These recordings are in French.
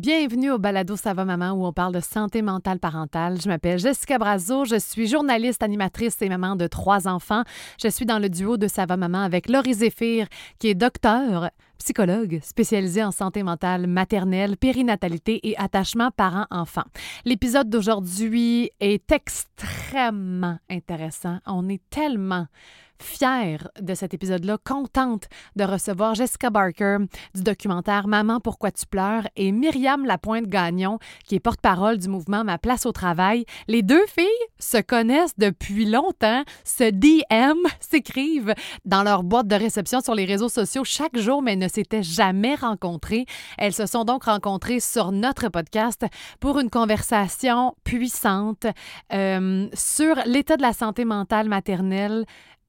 Bienvenue au Balado Ça va maman où on parle de santé mentale parentale. Je m'appelle Jessica Brazo, je suis journaliste, animatrice et maman de trois enfants. Je suis dans le duo de Ça va maman avec Laurie Zéphir qui est docteur, psychologue spécialisée en santé mentale maternelle, périnatalité et attachement parent-enfant. L'épisode d'aujourd'hui est extrêmement intéressant. On est tellement fière de cet épisode-là, contente de recevoir Jessica Barker du documentaire Maman, pourquoi tu pleures et Myriam Lapointe-Gagnon, qui est porte-parole du mouvement Ma place au travail. Les deux filles se connaissent depuis longtemps, se DM, s'écrivent dans leur boîte de réception sur les réseaux sociaux chaque jour, mais ne s'étaient jamais rencontrées. Elles se sont donc rencontrées sur notre podcast pour une conversation puissante euh, sur l'état de la santé mentale maternelle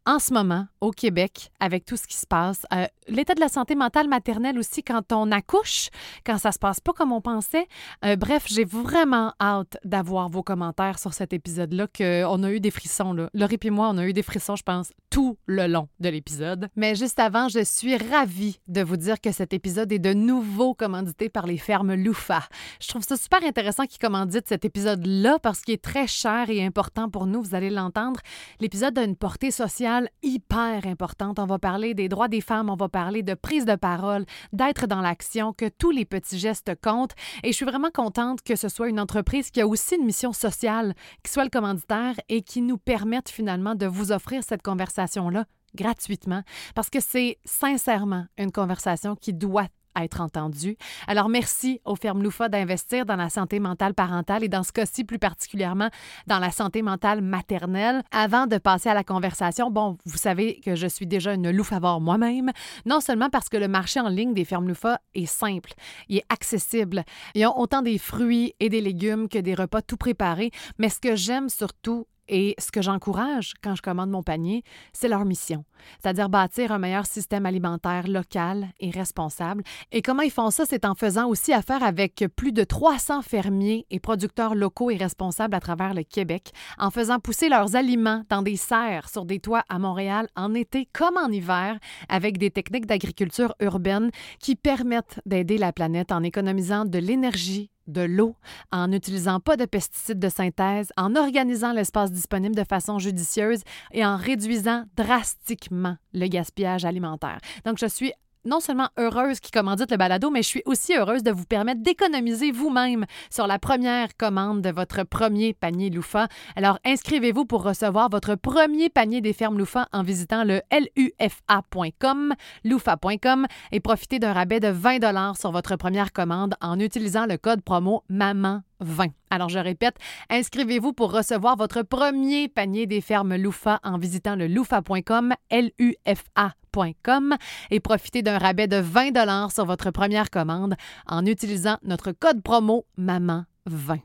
en ce moment, au Québec, avec tout ce qui se passe, euh, l'état de la santé mentale maternelle aussi quand on accouche, quand ça se passe pas comme on pensait. Euh, bref, j'ai vraiment hâte d'avoir vos commentaires sur cet épisode-là, qu'on a eu des frissons. Là. Laurie et moi, on a eu des frissons, je pense, tout le long de l'épisode. Mais juste avant, je suis ravie de vous dire que cet épisode est de nouveau commandité par les fermes Loufa. Je trouve ça super intéressant qu'ils commanditent cet épisode-là parce qu'il est très cher et important pour nous, vous allez l'entendre. L'épisode a une portée sociale hyper importante. On va parler des droits des femmes, on va parler de prise de parole, d'être dans l'action, que tous les petits gestes comptent. Et je suis vraiment contente que ce soit une entreprise qui a aussi une mission sociale, qui soit le commanditaire et qui nous permette finalement de vous offrir cette conversation-là gratuitement parce que c'est sincèrement une conversation qui doit être entendu. Alors, merci aux fermes Loufa d'investir dans la santé mentale parentale et dans ce cas-ci plus particulièrement dans la santé mentale maternelle. Avant de passer à la conversation, bon, vous savez que je suis déjà une loufavore moi-même, non seulement parce que le marché en ligne des fermes Loufa est simple, il est accessible. Ils ont autant des fruits et des légumes que des repas tout préparés, mais ce que j'aime surtout, et ce que j'encourage quand je commande mon panier, c'est leur mission, c'est-à-dire bâtir un meilleur système alimentaire local et responsable. Et comment ils font ça, c'est en faisant aussi affaire avec plus de 300 fermiers et producteurs locaux et responsables à travers le Québec, en faisant pousser leurs aliments dans des serres sur des toits à Montréal en été comme en hiver, avec des techniques d'agriculture urbaine qui permettent d'aider la planète en économisant de l'énergie de l'eau, en n'utilisant pas de pesticides de synthèse, en organisant l'espace disponible de façon judicieuse et en réduisant drastiquement le gaspillage alimentaire. Donc, je suis non seulement heureuse qui commandite le balado, mais je suis aussi heureuse de vous permettre d'économiser vous-même sur la première commande de votre premier panier Loufa. Alors, inscrivez-vous pour recevoir votre premier panier des fermes Loufa en visitant le lufa.com, loufa.com et profitez d'un rabais de 20 sur votre première commande en utilisant le code promo MAMAN 20. Alors, je répète, inscrivez-vous pour recevoir votre premier panier des fermes Loufa en visitant le loufa.com, L-U-F-A.com et profitez d'un rabais de 20 sur votre première commande en utilisant notre code promo MAMAN20.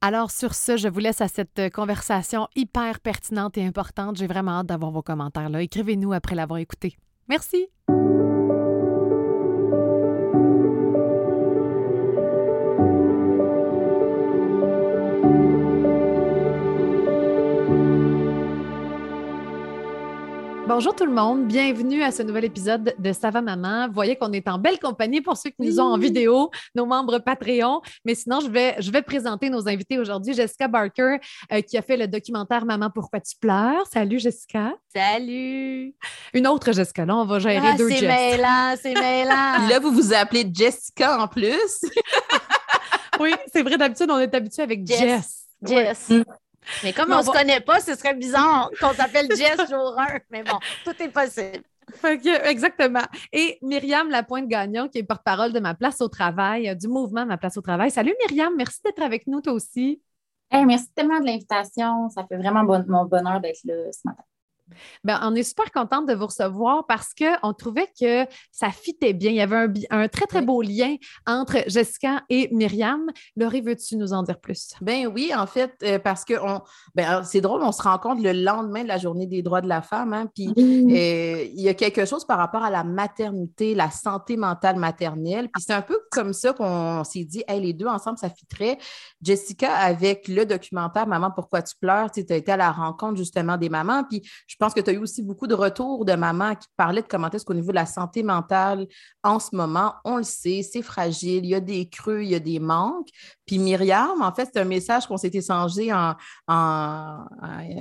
Alors, sur ce, je vous laisse à cette conversation hyper pertinente et importante. J'ai vraiment hâte d'avoir vos commentaires. Écrivez-nous après l'avoir écouté. Merci. Bonjour tout le monde, bienvenue à ce nouvel épisode de Ça va maman? Vous voyez qu'on est en belle compagnie pour ceux qui nous ont en vidéo, nos membres Patreon. Mais sinon, je vais, je vais présenter nos invités aujourd'hui. Jessica Barker euh, qui a fait le documentaire Maman, pourquoi tu pleures? Salut Jessica. Salut. Une autre Jessica, là, on va gérer Ah, deux c'est mêlant, c'est mêlant. Là, vous vous appelez Jessica en plus. Oui, c'est vrai, d'habitude, on est habitué avec Jess. Jess. Jess. Ouais. Mais comme Mais on ne se connaît pas, ce serait bizarre qu'on s'appelle Jess jour 1. Mais bon, tout est possible. Exactement. Et Myriam Lapointe-Gagnon, qui est porte-parole de Ma place au travail, euh, du mouvement Ma place au travail. Salut Myriam, merci d'être avec nous toi aussi. Hey, merci tellement de l'invitation. Ça fait vraiment bon- mon bonheur d'être là ce matin. Ben, on est super contente de vous recevoir parce qu'on trouvait que ça fitait bien. Il y avait un, un très, très Oui. beau lien entre Jessica et Myriam. Laurie, veux-tu nous en dire plus? Ben oui, en fait, euh, parce que on, ben, c'est drôle, on se rencontre le lendemain de la journée des droits de la femme, hein, puis euh, il y a quelque chose par rapport à la maternité, la santé mentale maternelle. Puis c'est un peu comme ça qu'on s'est dit, hey, les deux ensemble, ça fitterait. Jessica, avec le documentaire Maman, pourquoi tu pleures, tu as été à la rencontre justement des mamans. Puis je je pense que tu as eu aussi beaucoup de retours de mamans qui parlaient de comment est-ce qu'au niveau de la santé mentale, en ce moment, on le sait, c'est fragile, il y a des creux, il y a des manques. Puis Myriam, en fait, c'est un message qu'on s'est échangé en, en,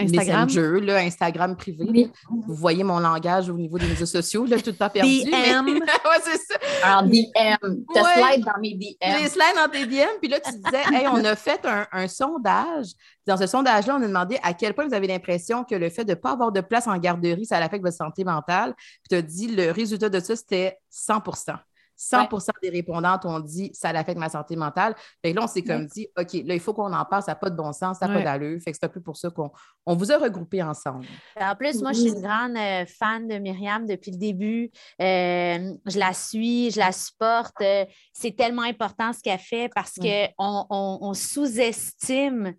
Instagram. Messenger, là, Instagram privé. Vous voyez mon langage au niveau des réseaux sociaux, là, tout le temps perdu. DM. ouais, c'est ça. En DM. Tu Ouais. slide dans mes DM. Les slides dans tes DM, puis là, tu disais, hey, on a fait un, un sondage. Dans ce sondage-là, on a demandé à quel point vous avez l'impression que le fait de ne pas avoir de place en garderie, ça affecte votre santé mentale. Puis tu as dit, le résultat de ça, c'était 100% 100% des répondantes ont dit ça affecte ma santé mentale. Fait que là, on s'est comme dit, OK, là, il faut qu'on en parle, ça n'a pas de bon sens, ça n'a Ouais. pas d'allure. Fait que c'est un peu pour ça qu'on on vous a regroupés ensemble. En plus, moi, je suis une grande euh, fan de Myriam depuis le début. Euh, je la suis, je la supporte. Euh, c'est tellement important ce qu'elle fait parce qu'on on, on sous-estime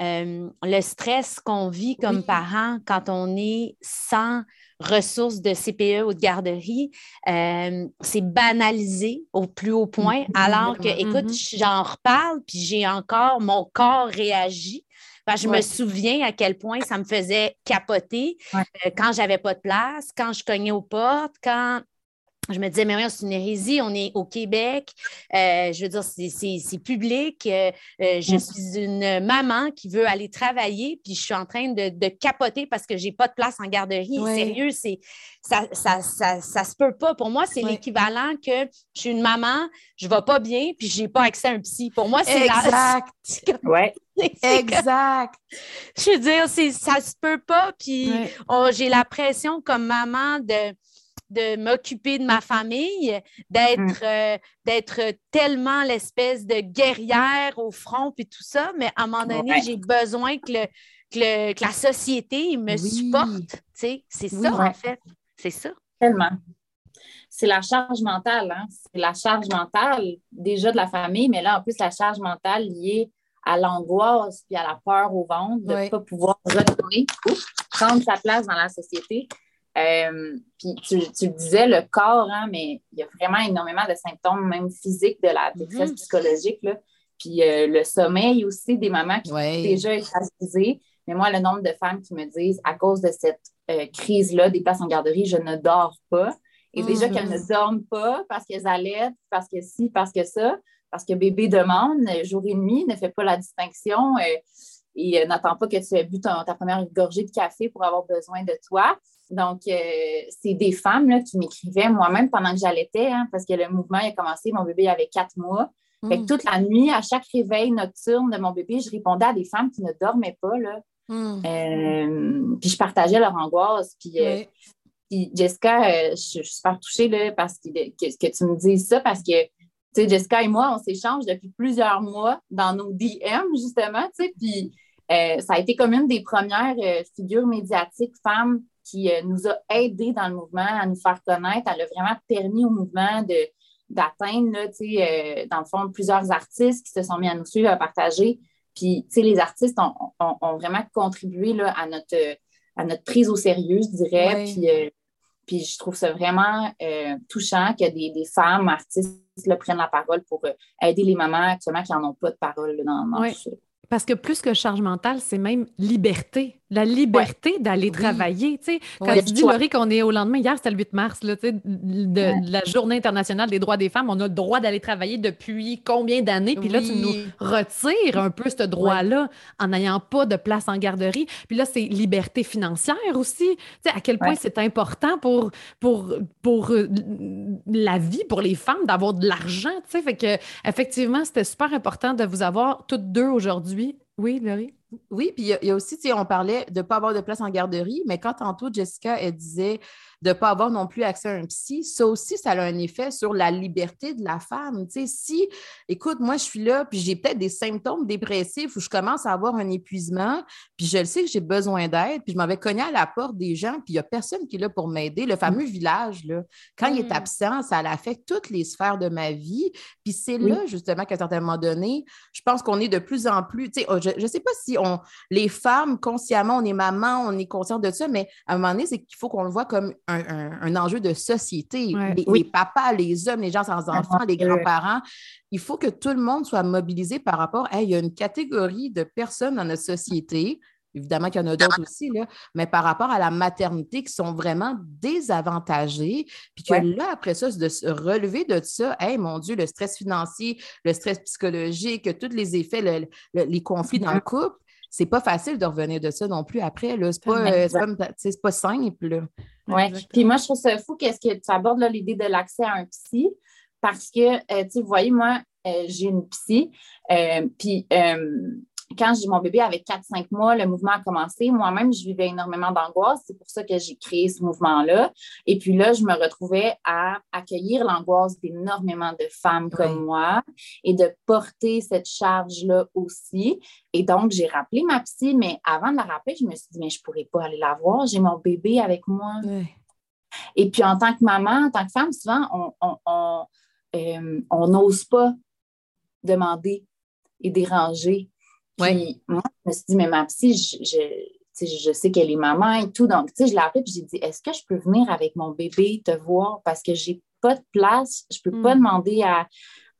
euh, le stress qu'on vit comme Oui. parents quand on est sans ressources de CPE ou de garderie. Euh, c'est banalisé au plus haut point, alors que, écoute, Mhm. j'en reparle, puis j'ai encore, mon corps réagit. Je Ouais. me souviens à quel point ça me faisait capoter Ouais. euh, quand j'avais pas de place, quand je cognais aux portes, quand je me disais, mais oui, c'est une hérésie, on est au Québec, euh, je veux dire, c'est- public, euh, euh, je Mm. suis une maman qui veut aller travailler, puis je suis en train de, de capoter parce que j'ai pas de place en garderie. Ouais. Sérieux, c'est ça, ça, ça, ça se peut pas. Pour moi, c'est Ouais. l'équivalent que je suis une maman, je vais pas bien, puis j'ai pas accès à un psy. Pour moi, c'est la... Exact. Ouais. Exact. je veux dire, c'est- ça se peut pas. Puis Ouais. oh, j'ai la pression comme maman de, de m'occuper de ma famille, d'être euh, d'être tellement l'espèce de guerrière au front puis tout ça. Mais à un moment donné, Ouais. j'ai besoin que, le, que, le- que la société me Oui. supporte. Tu sais, C'est Oui. ça, en fait. C'est ça. Tellement. C'est la charge mentale, hein? C'est la charge mentale déjà de la famille, mais là, en plus, la charge mentale liée à l'angoisse puis à la peur au ventre de ne pas pouvoir retourner, ouf, prendre sa place dans la société. Euh, puis tu, tu le disais, le corps, hein, mais il y a vraiment énormément de symptômes, même physiques, de la détresse Mhm. psychologique. Là. Puis euh, le sommeil aussi, des mamans qui Ouais. déjà écrasées. Mais moi, le nombre de femmes qui me disent, à cause de cette euh, crise-là des places en garderie, je ne dors pas. Et déjà Mhm. qu'elles ne dorment pas parce qu'elles allaitent, parce que ci, parce que ça, parce que bébé demande jour et nuit, ne fait pas la distinction et n'attend pas que tu aies bu ton- ta première gorgée de café pour avoir besoin de toi. Donc, euh, c'est des femmes là, qui m'écrivaient moi-même pendant que j'allaitais, hein, parce que le mouvement il a commencé, mon bébé avait quatre mois. Fait que Mm. toute la nuit, à chaque réveil nocturne de mon bébé, je répondais à des femmes qui ne dormaient pas. Là. Mm. Euh, puis je partageais leur angoisse. Puis, euh, puis Jessica, je, je suis super touchée là, parce que, que, que tu me dises ça, parce que tu sais, Jessica et moi, on s'échange depuis plusieurs mois dans nos DM, justement. tu sais, Puis ça a été comme une des premières figures médiatiques femmes qui euh, nous a aidés dans le mouvement à nous faire connaître. Elle a vraiment permis au mouvement de d'atteindre, là, euh, dans le fond, plusieurs artistes qui se sont mis à nous suivre, à partager. Puis, tu sais, les artistes ont, ont- ont vraiment contribué là, à, notre, à notre prise au sérieux, je dirais. Puis, euh, puis je trouve ça vraiment euh, touchant que des, des femmes artistes là, prennent la parole pour aider les mamans actuellement qui n'en ont pas de parole dans, dans tout ça. Parce que plus que charge mentale, c'est même liberté. La liberté d'aller travailler. Quand Ouais. tu dis, Laurie, qu'on est au lendemain, hier, c'était le 8 mars, là, de, la Journée internationale des droits des femmes, on a le droit d'aller travailler depuis combien d'années? Puis là, tu nous retires un peu ce droit-là en n'ayant pas de place en garderie. Puis là, c'est liberté financière aussi. À quel point c'est important pour, pour, pour euh, la vie, pour les femmes, d'avoir de l'argent. Fait que, effectivement, c'était super important de vous avoir toutes deux aujourd'hui. Oui, Laurie? Oui, puis il y, a- aussi, tu sais, on parlait de ne pas avoir de place en garderie, mais quand tantôt Jessica, elle disait de ne pas avoir non plus accès à un psy, ça aussi, ça a un effet sur la liberté de la femme. Tu sais, si, écoute, moi, je suis là, puis j'ai peut-être des symptômes dépressifs où je commence à avoir un épuisement, puis je le sais que j'ai besoin d'aide, puis je m'en vais cogner à la porte des gens, puis il n'y a personne qui est là pour m'aider. Le fameux village, là, quand il est Mm. absent, ça affecte toutes les sphères de ma vie. Puis c'est Oui. là, justement, qu'à un certain moment donné, je pense qu'on est de plus en plus, tu sais, oh, je ne sais pas si on, les femmes, consciemment, on est maman, on est conscient de ça, mais à un moment donné, c'est qu'il faut qu'on le voit comme un, un- un enjeu de société. Ouais. Les, Oui. les papas, les hommes, les gens sans enfants, les grands-parents, il faut que tout le monde soit mobilisé par rapport à, il y a une catégorie de personnes dans notre société Évidemment qu'il y en a d'autres aussi, là, mais par rapport à la maternité qui sont vraiment désavantagées. Puis que là, après ça, de se relever de ça, hey, mon Dieu, le stress financier, le stress psychologique, tous les effets, les conflits dans le mm-hmm. couple, c'est pas facile de revenir de ça non plus après. C'est pas, euh, pas, simple. Oui. Puis moi, je trouve ça fou qu'est-ce que tu abordes l'idée de l'accès à un psy parce que, euh, tu sais, vous voyez, moi, euh, j'ai une psy, puis quand j'ai mon bébé avec 4-5 mois, le mouvement a commencé. Moi-même, je vivais énormément d'angoisse. C'est pour ça que j'ai créé ce mouvement-là. Et puis là, je me retrouvais à accueillir l'angoisse d'énormément de femmes comme moi et de porter cette charge-là aussi. Et donc, j'ai rappelé ma psy, mais avant de la rappeler, je me suis dit, mais je ne pourrais pas aller la voir. J'ai mon bébé avec moi. Et puis, en tant que maman, en tant que femme, souvent, on euh, n'ose pas demander et déranger puis moi, je me suis dit, mais ma psy, je, je sais qu'elle est maman et tout. Donc, tu sais, je l'ai appelée et j'ai dit, est-ce que je peux venir avec mon bébé te voir? Parce que j'ai pas de place, je peux pas mm. demander à,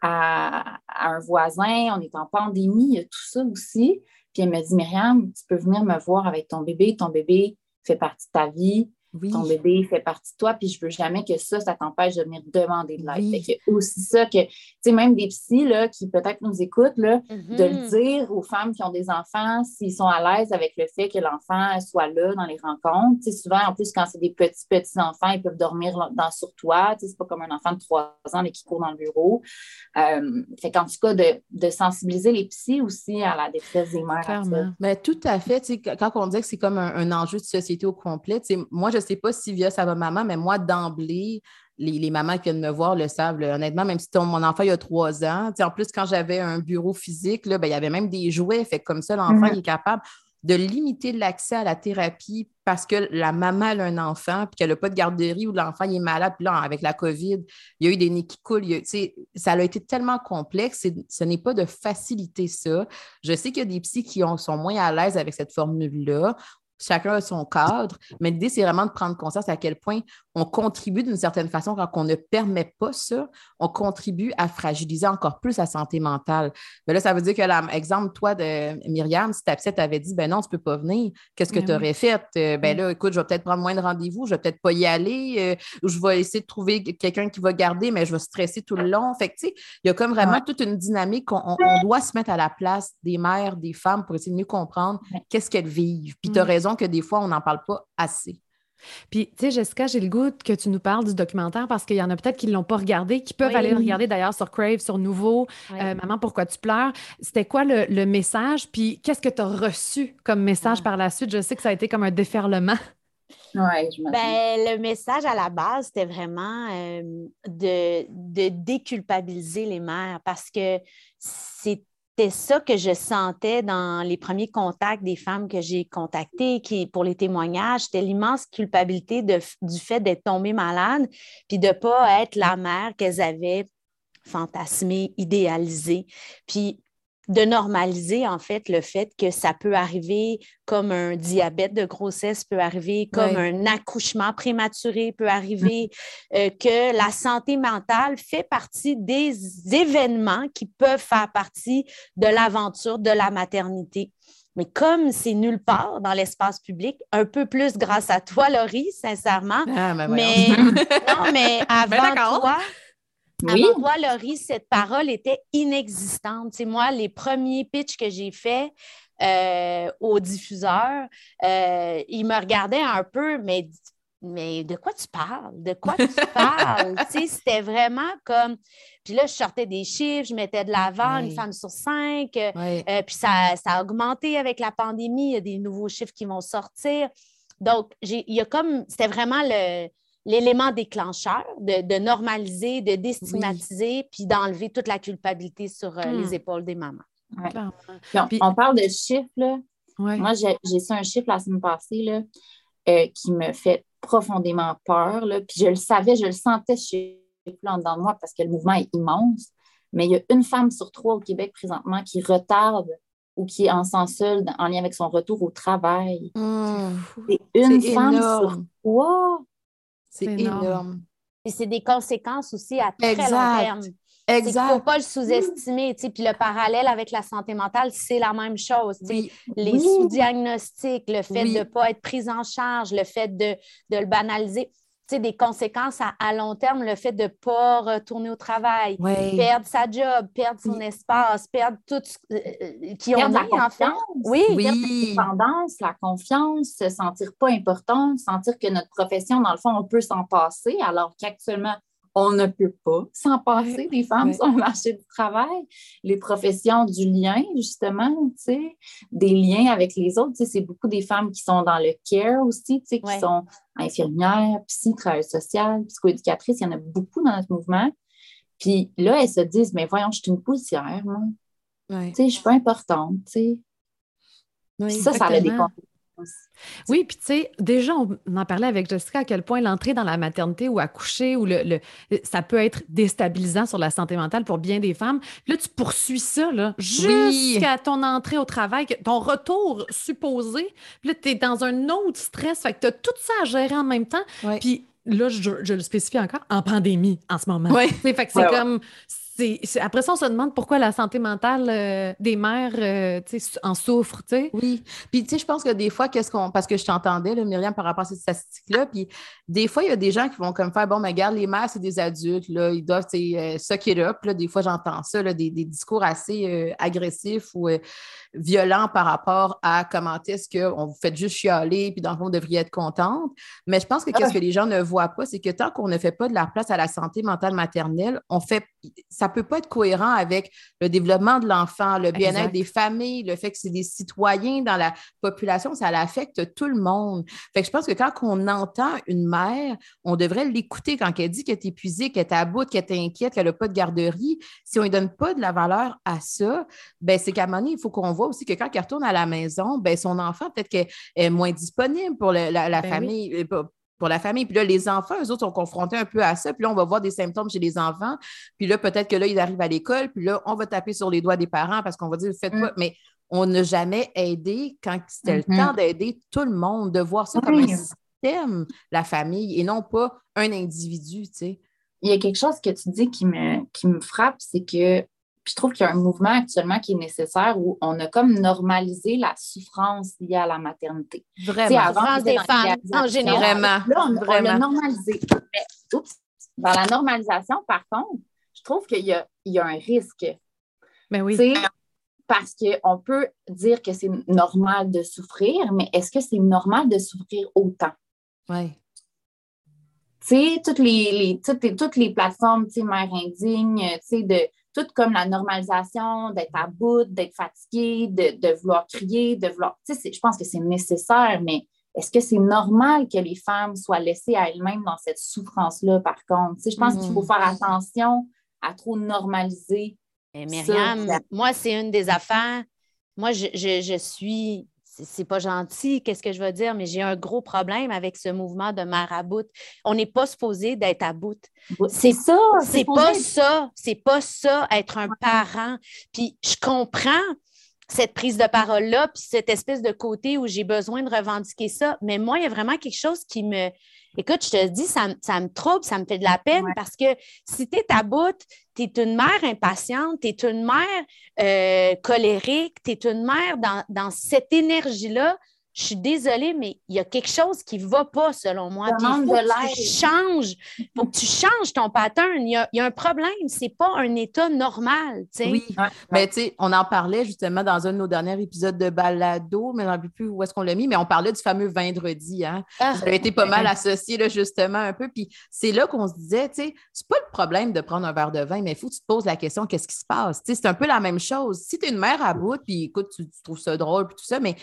à, un voisin, on est en pandémie, il y a tout ça aussi. Puis elle m'a dit, Myriam, tu peux venir me voir avec ton bébé, ton bébé fait partie de ta vie. Ton bébé fait partie de toi, puis je veux jamais que ça, ça t'empêche de venir demander de l'aide. C'est aussi ça que, tu sais, même des psys là, qui peut-être nous écoutent, là, de le mm-hmm. dire aux femmes qui ont des enfants s'ils sont à l'aise avec le fait que l'enfant soit là dans les rencontres. Tu sais, souvent, en plus, quand c'est des petits, petits enfants, ils peuvent dormir dans, sur toi. Tu sais, c'est pas comme un enfant de trois ans mais qui court dans le bureau. Euh, fait qu'en tout cas, de, de, sensibiliser les psys aussi à la détresse des mères. Mais tout à fait. Tu sais, quand on dit que c'est comme un, un, enjeu de société au complet, tu sais, moi, je ne sais pas si via ça va maman, mais moi, d'emblée, les, mamans qui viennent me voir le savent. honnêtement, même si mon enfant il a trois ans, en plus, quand j'avais un bureau physique, là, ben, il y avait même des jouets. Fait comme ça, l'enfant est capable de limiter l'accès à la thérapie parce que la maman a un enfant, puis qu'elle n'a pas de garderie ou l'enfant est malade, puis là, avec la COVID, il y a eu des nez qui coulent. ça a été tellement complexe. Ce n'est pas de faciliter ça. Je sais qu'il y a des psys qui sont moins à l'aise avec cette formule-là chacun a son cadre, mais l'idée, c'est vraiment de prendre conscience à quel point on contribue d'une certaine façon quand on ne permet pas ça, on contribue à fragiliser encore plus la santé mentale. Mais là, ça veut dire que, l'exemple, toi, de Myriam, si ta petite t'avait dit, ben non, tu ne peux pas venir, qu'est-ce que tu aurais fait? Euh, ben là, écoute, je vais peut-être prendre moins de rendez-vous, je ne vais peut-être pas y aller, euh, ou je vais essayer de trouver quelqu'un qui va garder, mais je vais stresser tout le long. Fait que, tu sais, il y a comme vraiment toute une dynamique, on, on, doit se mettre à la place des mères, des femmes pour essayer de mieux comprendre qu'est-ce qu'elles vivent. Puis tu as mm. raison que des fois, on n'en parle pas assez. Puis, tu sais, Jessica, j'ai le goût que tu nous parles du documentaire parce qu'il y en a peut-être qui ne l'ont pas regardé, qui peuvent aller le regarder d'ailleurs sur Crave, sur Nouveau, euh, Maman, pourquoi tu pleures? C'était quoi le, message? Puis, qu'est-ce que tu as reçu comme message ah. par la suite? Je sais que ça a été comme un déferlement. Oui, je ben, Le message à la base, c'était vraiment euh, de, de déculpabiliser les mères parce que c'est c'était ça que je sentais dans les premiers contacts des femmes que j'ai contactées qui, pour les témoignages. C'était l'immense culpabilité du fait d'être tombée malade puis de ne pas être la mère qu'elles avaient fantasmée, idéalisée. Puis de normaliser en fait le fait que ça peut arriver comme un diabète de grossesse peut arriver, comme un accouchement prématuré peut arriver, euh, que la santé mentale fait partie des événements qui peuvent faire partie de l'aventure de la maternité. Mais comme c'est nulle part dans l'espace public, un peu plus grâce à toi, Laurie, sincèrement. Ah, ben mais non, mais ben, avant toi, oui. Avant toi, Laurie, cette parole était inexistante. Moi, les premiers pitchs que j'ai faits euh, au diffuseur, euh, ils me regardaient un peu, mais, mais de quoi tu parles? De quoi tu parles? C'était vraiment comme. Puis là, je sortais des chiffres, je mettais de l'avant une femme sur cinq. Euh, puis ça, ça a augmenté avec la pandémie. Il y a des nouveaux chiffres qui vont sortir. Donc, il y a comme. C'était vraiment le l'élément déclencheur de, normaliser, de déstigmatiser, puis d'enlever toute la culpabilité sur euh, les hmm. épaules des mamans. on, parle de chiffres. Là. Moi, j'ai su un chiffre la semaine passée là, euh, qui me fait profondément peur. Là. Puis je le savais, je le sentais chez en dedans de moi parce que le mouvement est immense. Mais il y a une femme sur trois au Québec présentement qui retarde ou qui est en sens seul en lien avec son retour au travail. Hmm. C'est une femme sur trois. C'est énorme. Et c'est des conséquences aussi à très long terme. Exact. Il ne faut pas le sous-estimer. Puis le parallèle avec la santé mentale, c'est la même chose. Les sous-diagnostics, le fait de ne pas être pris en charge, le fait de, de le banaliser des conséquences à, long terme, le fait de ne pas retourner au travail, perdre sa job, perdre son espace, perdre tout ce euh, euh, qui ont la confiance. Oui, oui. la confiance, se sentir pas important, sentir que notre profession, dans le fond, on peut s'en passer, alors qu'actuellement, on ne peut pas s'en passer, les femmes sur le marché du travail. Les professions du lien, justement, des liens avec les autres. C'est beaucoup des femmes qui sont dans le care aussi, qui sont infirmières, psy, travailleuses sociales, psychoéducatrices. Il y en a beaucoup dans notre mouvement. Puis là, elles se disent, mais voyons, je suis une poussière, moi. Je ne suis pas importante. ça, ça a des oui, puis tu sais, déjà, on en parlait avec Jessica à quel point l'entrée dans la maternité ou accoucher ou le, ça peut être déstabilisant sur la santé mentale pour bien des femmes. Là, tu poursuis ça là, jusqu'à ton entrée au travail, ton retour supposé. Puis là, tu es dans un autre stress. Fait que tu as tout ça à gérer en même temps. Puis là, je, le spécifie encore, en pandémie en ce moment. Oui. Fait que c'est comme après ça, on se demande pourquoi la santé mentale euh, des mères euh, en souffre. Oui. Puis, tu sais, je pense que des fois, qu'est-ce qu'on. Parce que je t'entendais, Myriam, par rapport à ces statistiques-là. Puis, des fois, il y a des gens qui vont comme faire bon, mais regarde, les mères, c'est des adultes. Là, ils doivent euh, suck it up. Là, des fois, j'entends ça, là, des, discours assez euh, agressifs ou violents par rapport à comment est-ce qu'on vous fait juste chialer, puis dans le fond, vous devriez être contente. Mais je pense que qu'est-ce que les gens ne voient pas, c'est que tant qu'on ne fait pas de la place à la santé mentale maternelle, on fait. Ça peut pas être cohérent avec le développement de l'enfant, le bien-être des familles, le fait que c'est des citoyens dans la population, ça affecte tout le monde. Fait que je pense que quand on entend une mère, on devrait l'écouter quand elle dit qu'elle est épuisée, qu'elle est à bout, qu'elle est inquiète, qu'elle n'a pas de garderie. Si on ne donne pas de la valeur à ça, ben c'est qu'à un moment donné, il faut qu'on voit aussi que quand elle retourne à la maison, ben son enfant, peut-être qu'elle est moins disponible pour la, ben famille. Euh, pour la famille. Puis là, les enfants, eux autres, sont confrontés un peu à ça. Puis là, on va voir des symptômes chez les enfants. Puis là, peut-être que là, ils arrivent à l'école. Puis là, on va taper sur les doigts des parents parce qu'on va dire, faites pas. Mm. Mais on n'a jamais aidé quand c'était le mm-hmm. temps d'aider tout le monde, de voir ça comme un système, la famille, et non pas un individu, tu sais. Il y a quelque chose que tu dis qui me, qui me frappe, c'est que je trouve qu'il y a un mouvement actuellement qui est nécessaire où on a comme normalisé la souffrance liée à la maternité. Vraiment. La souffrance des femmes en général. Là, on, l'a normalisé. Mais, oups, dans la normalisation, par contre, je trouve qu'il y a, il y a un risque. Mais ben oui. Parce qu'on peut dire que c'est normal de souffrir, mais est-ce que c'est normal de souffrir autant? Oui. Tu sais, toutes les, les, toutes, les, toutes les plateformes, tu sais, mère indigne, tu sais, de tout comme la normalisation, d'être à bout, d'être fatigué, de, vouloir crier, de vouloir. Tu sais, je pense que c'est nécessaire, mais est-ce que c'est normal que les femmes soient laissées à elles-mêmes dans cette souffrance-là, par contre? Tu sais, je pense qu'il faut mm. faire attention à trop normaliser. Mais Myriam, moi, c'est une des affaires. Moi, je, je suis c'est pas gentil, qu'est-ce que je veux dire, mais j'ai un gros problème avec ce mouvement de marabout. On n'est pas supposé d'être à bout. C'est ça. C'est pas ça. C'est pas ça, être un parent. Puis je comprends cette prise de parole-là, puis cette espèce de côté où j'ai besoin de revendiquer ça. Mais moi, il y a vraiment quelque chose qui me, Écoute, je te dis, ça, me trouble, ça me fait de la peine parce que si tu es à bout, tu es une mère impatiente, tu es une mère euh, colérique, tu es une mère dans, dans cette énergie-là je suis désolée, mais il y a quelque chose qui ne va pas selon moi. Il faut que tu changes. faut que tu changes ton pattern. Il y a, un problème. Ce n'est pas un état normal. Oui, mais tu sais, on en parlait justement dans un de nos derniers épisodes de Balado, mais je ne sais plus où est-ce qu'on l'a mis, mais on parlait du fameux vendredi. Hein? Ah, ça a été pas mal associé là, justement un peu. Puis c'est là qu'on se disait, tu sais, c'est pas le problème de prendre un verre de vin, mais il faut que tu te poses la question, qu'est-ce qui se passe? c'est un peu la même chose. Si tu es une mère à bout, puis écoute, tu, tu trouves ça drôle, puis tout ça, mais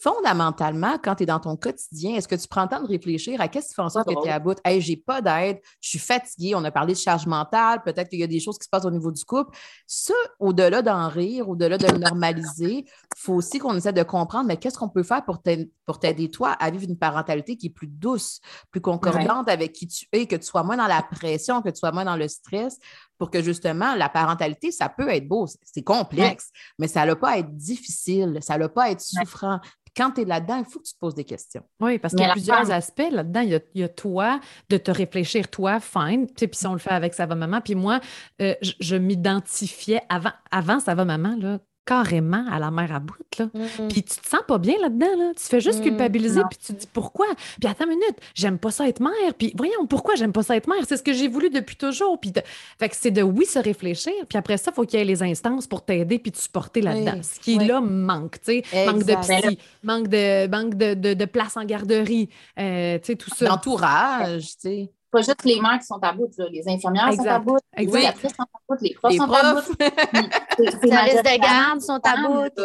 fondamentalement, quand tu es dans ton quotidien, est-ce que tu prends le temps de réfléchir à qu'est-ce qui fait en sorte que tu es à bout? Hey, j'ai pas d'aide, je suis fatiguée, on a parlé de charge mentale, peut-être qu'il y a des choses qui se passent au niveau du couple. Ça, au-delà d'en rire, au-delà de le normaliser, il faut aussi qu'on essaie de comprendre, mais qu'est-ce qu'on peut faire pour t'aider, toi, à vivre une parentalité qui est plus douce, plus concordante avec qui tu es, que tu sois moins dans la pression, que tu sois moins dans le stress? Pour que justement la parentalité, ça peut être beau, c'est complexe, mais ça n'a pas à être difficile, ça n'a pas être souffrant. Quand tu es là-dedans, il faut que tu te poses des questions. Oui, parce qu'il y a plusieurs aspects là-dedans. Il, y a, toi, de te réfléchir, toi, fine. Puis si on le fait avec Ça va maman. Puis moi, euh, je, m'identifiais avant, avant Ça va maman, là, carrément à la mère à bout. Là. Mm. Puis tu te sens pas bien là-dedans. Là. Tu fais juste mm. culpabiliser, puis tu te dis pourquoi? Puis attends une minute, j'aime pas ça être mère. Puis voyons, pourquoi j'aime pas ça être mère? C'est ce que j'ai voulu depuis toujours. Puis fait que c'est de oui se réfléchir. Puis après ça, il faut qu'il y ait les instances pour t'aider puis te supporter là-dedans. Ce qui là manque, tu sais. Manque de psy, manque de, manque de, de, place en garderie, euh, tu sais, tout ça. L'entourage, tu sais pas juste les mères qui sont à bout, là. les infirmières sont à bout, les pédiatrices sont à bout, les profs sont à bout. les services de garde sont à bout.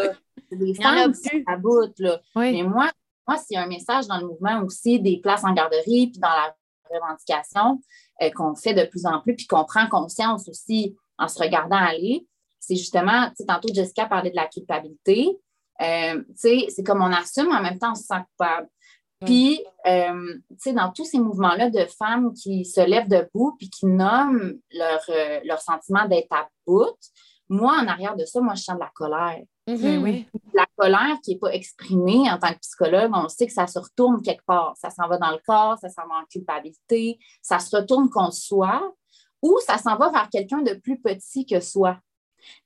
Les femmes sont à bout. Là. Mais moi, moi s'il y a un message dans le mouvement aussi des places en garderie, puis dans la revendication euh, qu'on fait de plus en plus, puis qu'on prend conscience aussi en se regardant aller, c'est justement, tu sais, tantôt Jessica parlait de la culpabilité. Euh, tu sais, c'est comme on assume, en même temps, on se sent coupable. Puis, euh, tu sais, dans tous ces mouvements-là de femmes qui se lèvent debout puis qui nomment leur, euh, leur sentiment d'être à bout, moi, en arrière de ça, moi, je sens de la colère. Mm-hmm. oui. La colère qui n'est pas exprimée en tant que psychologue, on sait que ça se retourne quelque part. Ça s'en va dans le corps, ça s'en va en culpabilité, ça se retourne contre soi ou ça s'en va vers quelqu'un de plus petit que soi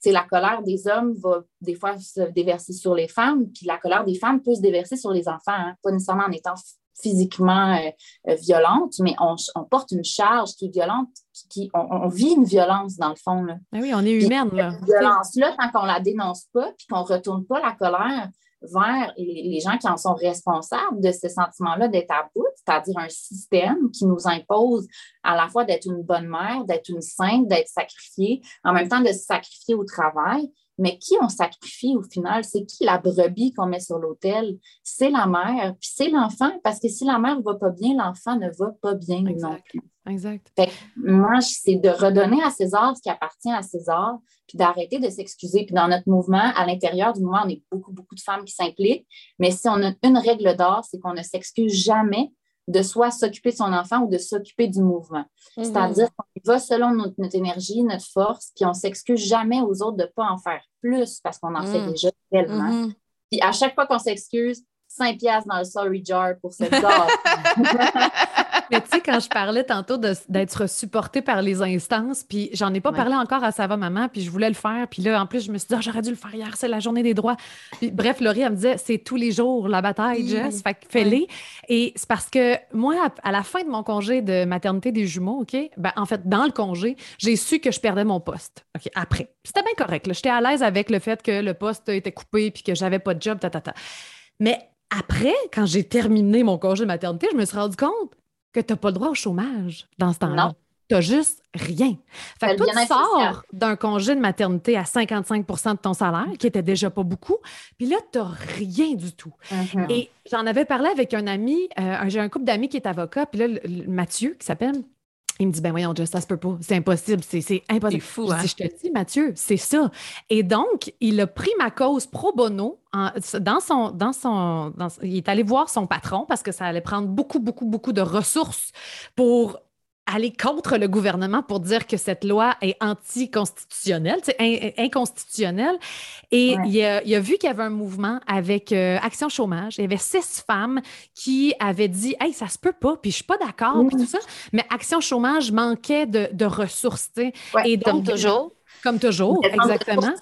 la colère des hommes va des fois se déverser sur les femmes, puis la colère des femmes peut se déverser sur les enfants, hein. pas nécessairement en étant physiquement euh, euh, violente, mais on, porte une charge qui est violente, qui, on, vit une violence dans le fond. Là. Ah oui, on est humaine. Là. Cette violence-là, tant qu'on ne la dénonce pas, puis qu'on ne retourne pas la colère vers les gens qui en sont responsables de ce sentiment-là d'être à bout, c'est-à-dire un système qui nous impose à la fois d'être une bonne mère, d'être une sainte, d'être sacrifiée, en même temps de se sacrifier au travail. Mais qui on sacrifie au final? C'est qui la brebis qu'on met sur l'autel? C'est la mère, puis c'est l'enfant, parce que si la mère ne va pas bien, l'enfant ne va pas bien non plus. Exact. moi, c'est de redonner à César ce qui appartient à César, puis d'arrêter de s'excuser. Puis dans notre mouvement, à l'intérieur du mouvement, on est beaucoup, beaucoup de femmes qui s'impliquent. Mais si on a une règle d'or, c'est qu'on ne s'excuse jamais de soit s'occuper de son enfant ou de s'occuper du mouvement. Mhm. C'est-à-dire qu'on va selon notre, énergie, notre force, puis on s'excuse jamais aux autres de ne pas en faire plus parce qu'on en fait mhm. déjà tellement. Mhm. Puis à chaque fois qu'on s'excuse, 5 piastres dans le sorry jar pour cette gare. Mais tu sais, quand je parlais tantôt d'être supportée par les instances, puis j'en ai pas parlé encore à Sava Maman, puis je voulais le faire, puis là, en plus, je me suis dit, ah, j'aurais dû le faire hier, c'est la journée des droits. bref, Laurie, elle me disait, c'est tous les jours la bataille, Jess, fait que fais-les. Et c'est parce que moi, à la fin de mon congé de maternité des jumeaux, OK, ben, en fait, dans le congé, j'ai su que je perdais mon poste. OK, après. C'était bien correct. J'étais à l'aise avec le fait que le poste était coupé, puis que j'avais pas de job, ta, ta, ta. Mais après, quand j'ai terminé mon congé de maternité, je me suis rendu compte que tu n'as pas le droit au chômage dans ce temps-là. Tu n'as juste rien. Fait que toi, tu sors d'un congé de maternité à 55% de ton salaire, qui était déjà pas beaucoup, puis là, tu n'as rien du tout. Mm-hmm. Et j'en avais parlé avec un ami, euh, j'ai un couple d'amis qui est avocat, puis là, Mathieu, qui s'appelle, il me dit, ben voyons, Just, ça se peut pas. C'est impossible. C'est impossible. C'est fou, hein? je, te dis, Mathieu, c'est ça. Et donc, il a pris ma cause pro bono dans son, dans son, il est allé voir son patron parce que ça allait prendre beaucoup, beaucoup, beaucoup de ressources pour aller contre le gouvernement pour dire que cette loi est anticonstitutionnelle, c'est inconstitutionnelle. Et il, a, vu qu'il y avait un mouvement avec euh, Action Chômage. Il y avait six femmes qui avaient dit Hey, ça se peut pas, puis je suis pas d'accord, puis tout ça. Mais Action Chômage manquait de, ressources. et donc, comme toujours. Comme toujours, exactement.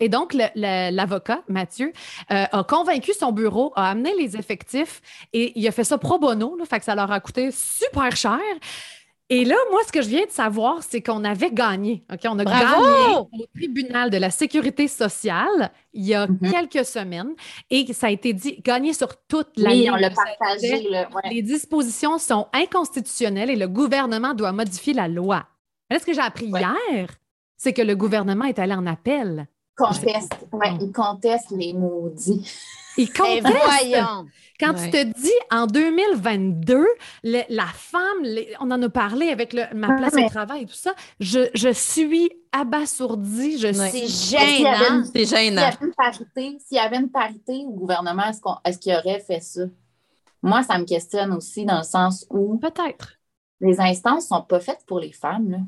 Et donc, l'avocat, Mathieu, euh, a convaincu son bureau, a amené les effectifs et il a fait ça pro bono, là, fait que ça leur a coûté super cher. Et là, moi, ce que je viens de savoir, c'est qu'on avait gagné. OK? On a gagné au tribunal de la sécurité sociale il y a mm-hmm. quelques semaines et ça a été dit, gagné sur toute la oui, on l'a partagé. Les dispositions sont inconstitutionnelles et le gouvernement doit modifier la loi. Mais là, ce que j'ai appris hier, c'est que le gouvernement est allé en appel conteste, ouais, il conteste les maudits. Il conteste. Quand tu te dis en 2022, la femme, on en a parlé avec ma place de travail et tout ça, je, je suis abasourdie. Je C'est gênant. C'est gênant. S'il y, avait une parité au gouvernement, est-ce, qu'il aurait fait ça? Moi, ça me questionne aussi dans le sens où. Peut-être. Les instances ne sont pas faites pour les femmes. Là.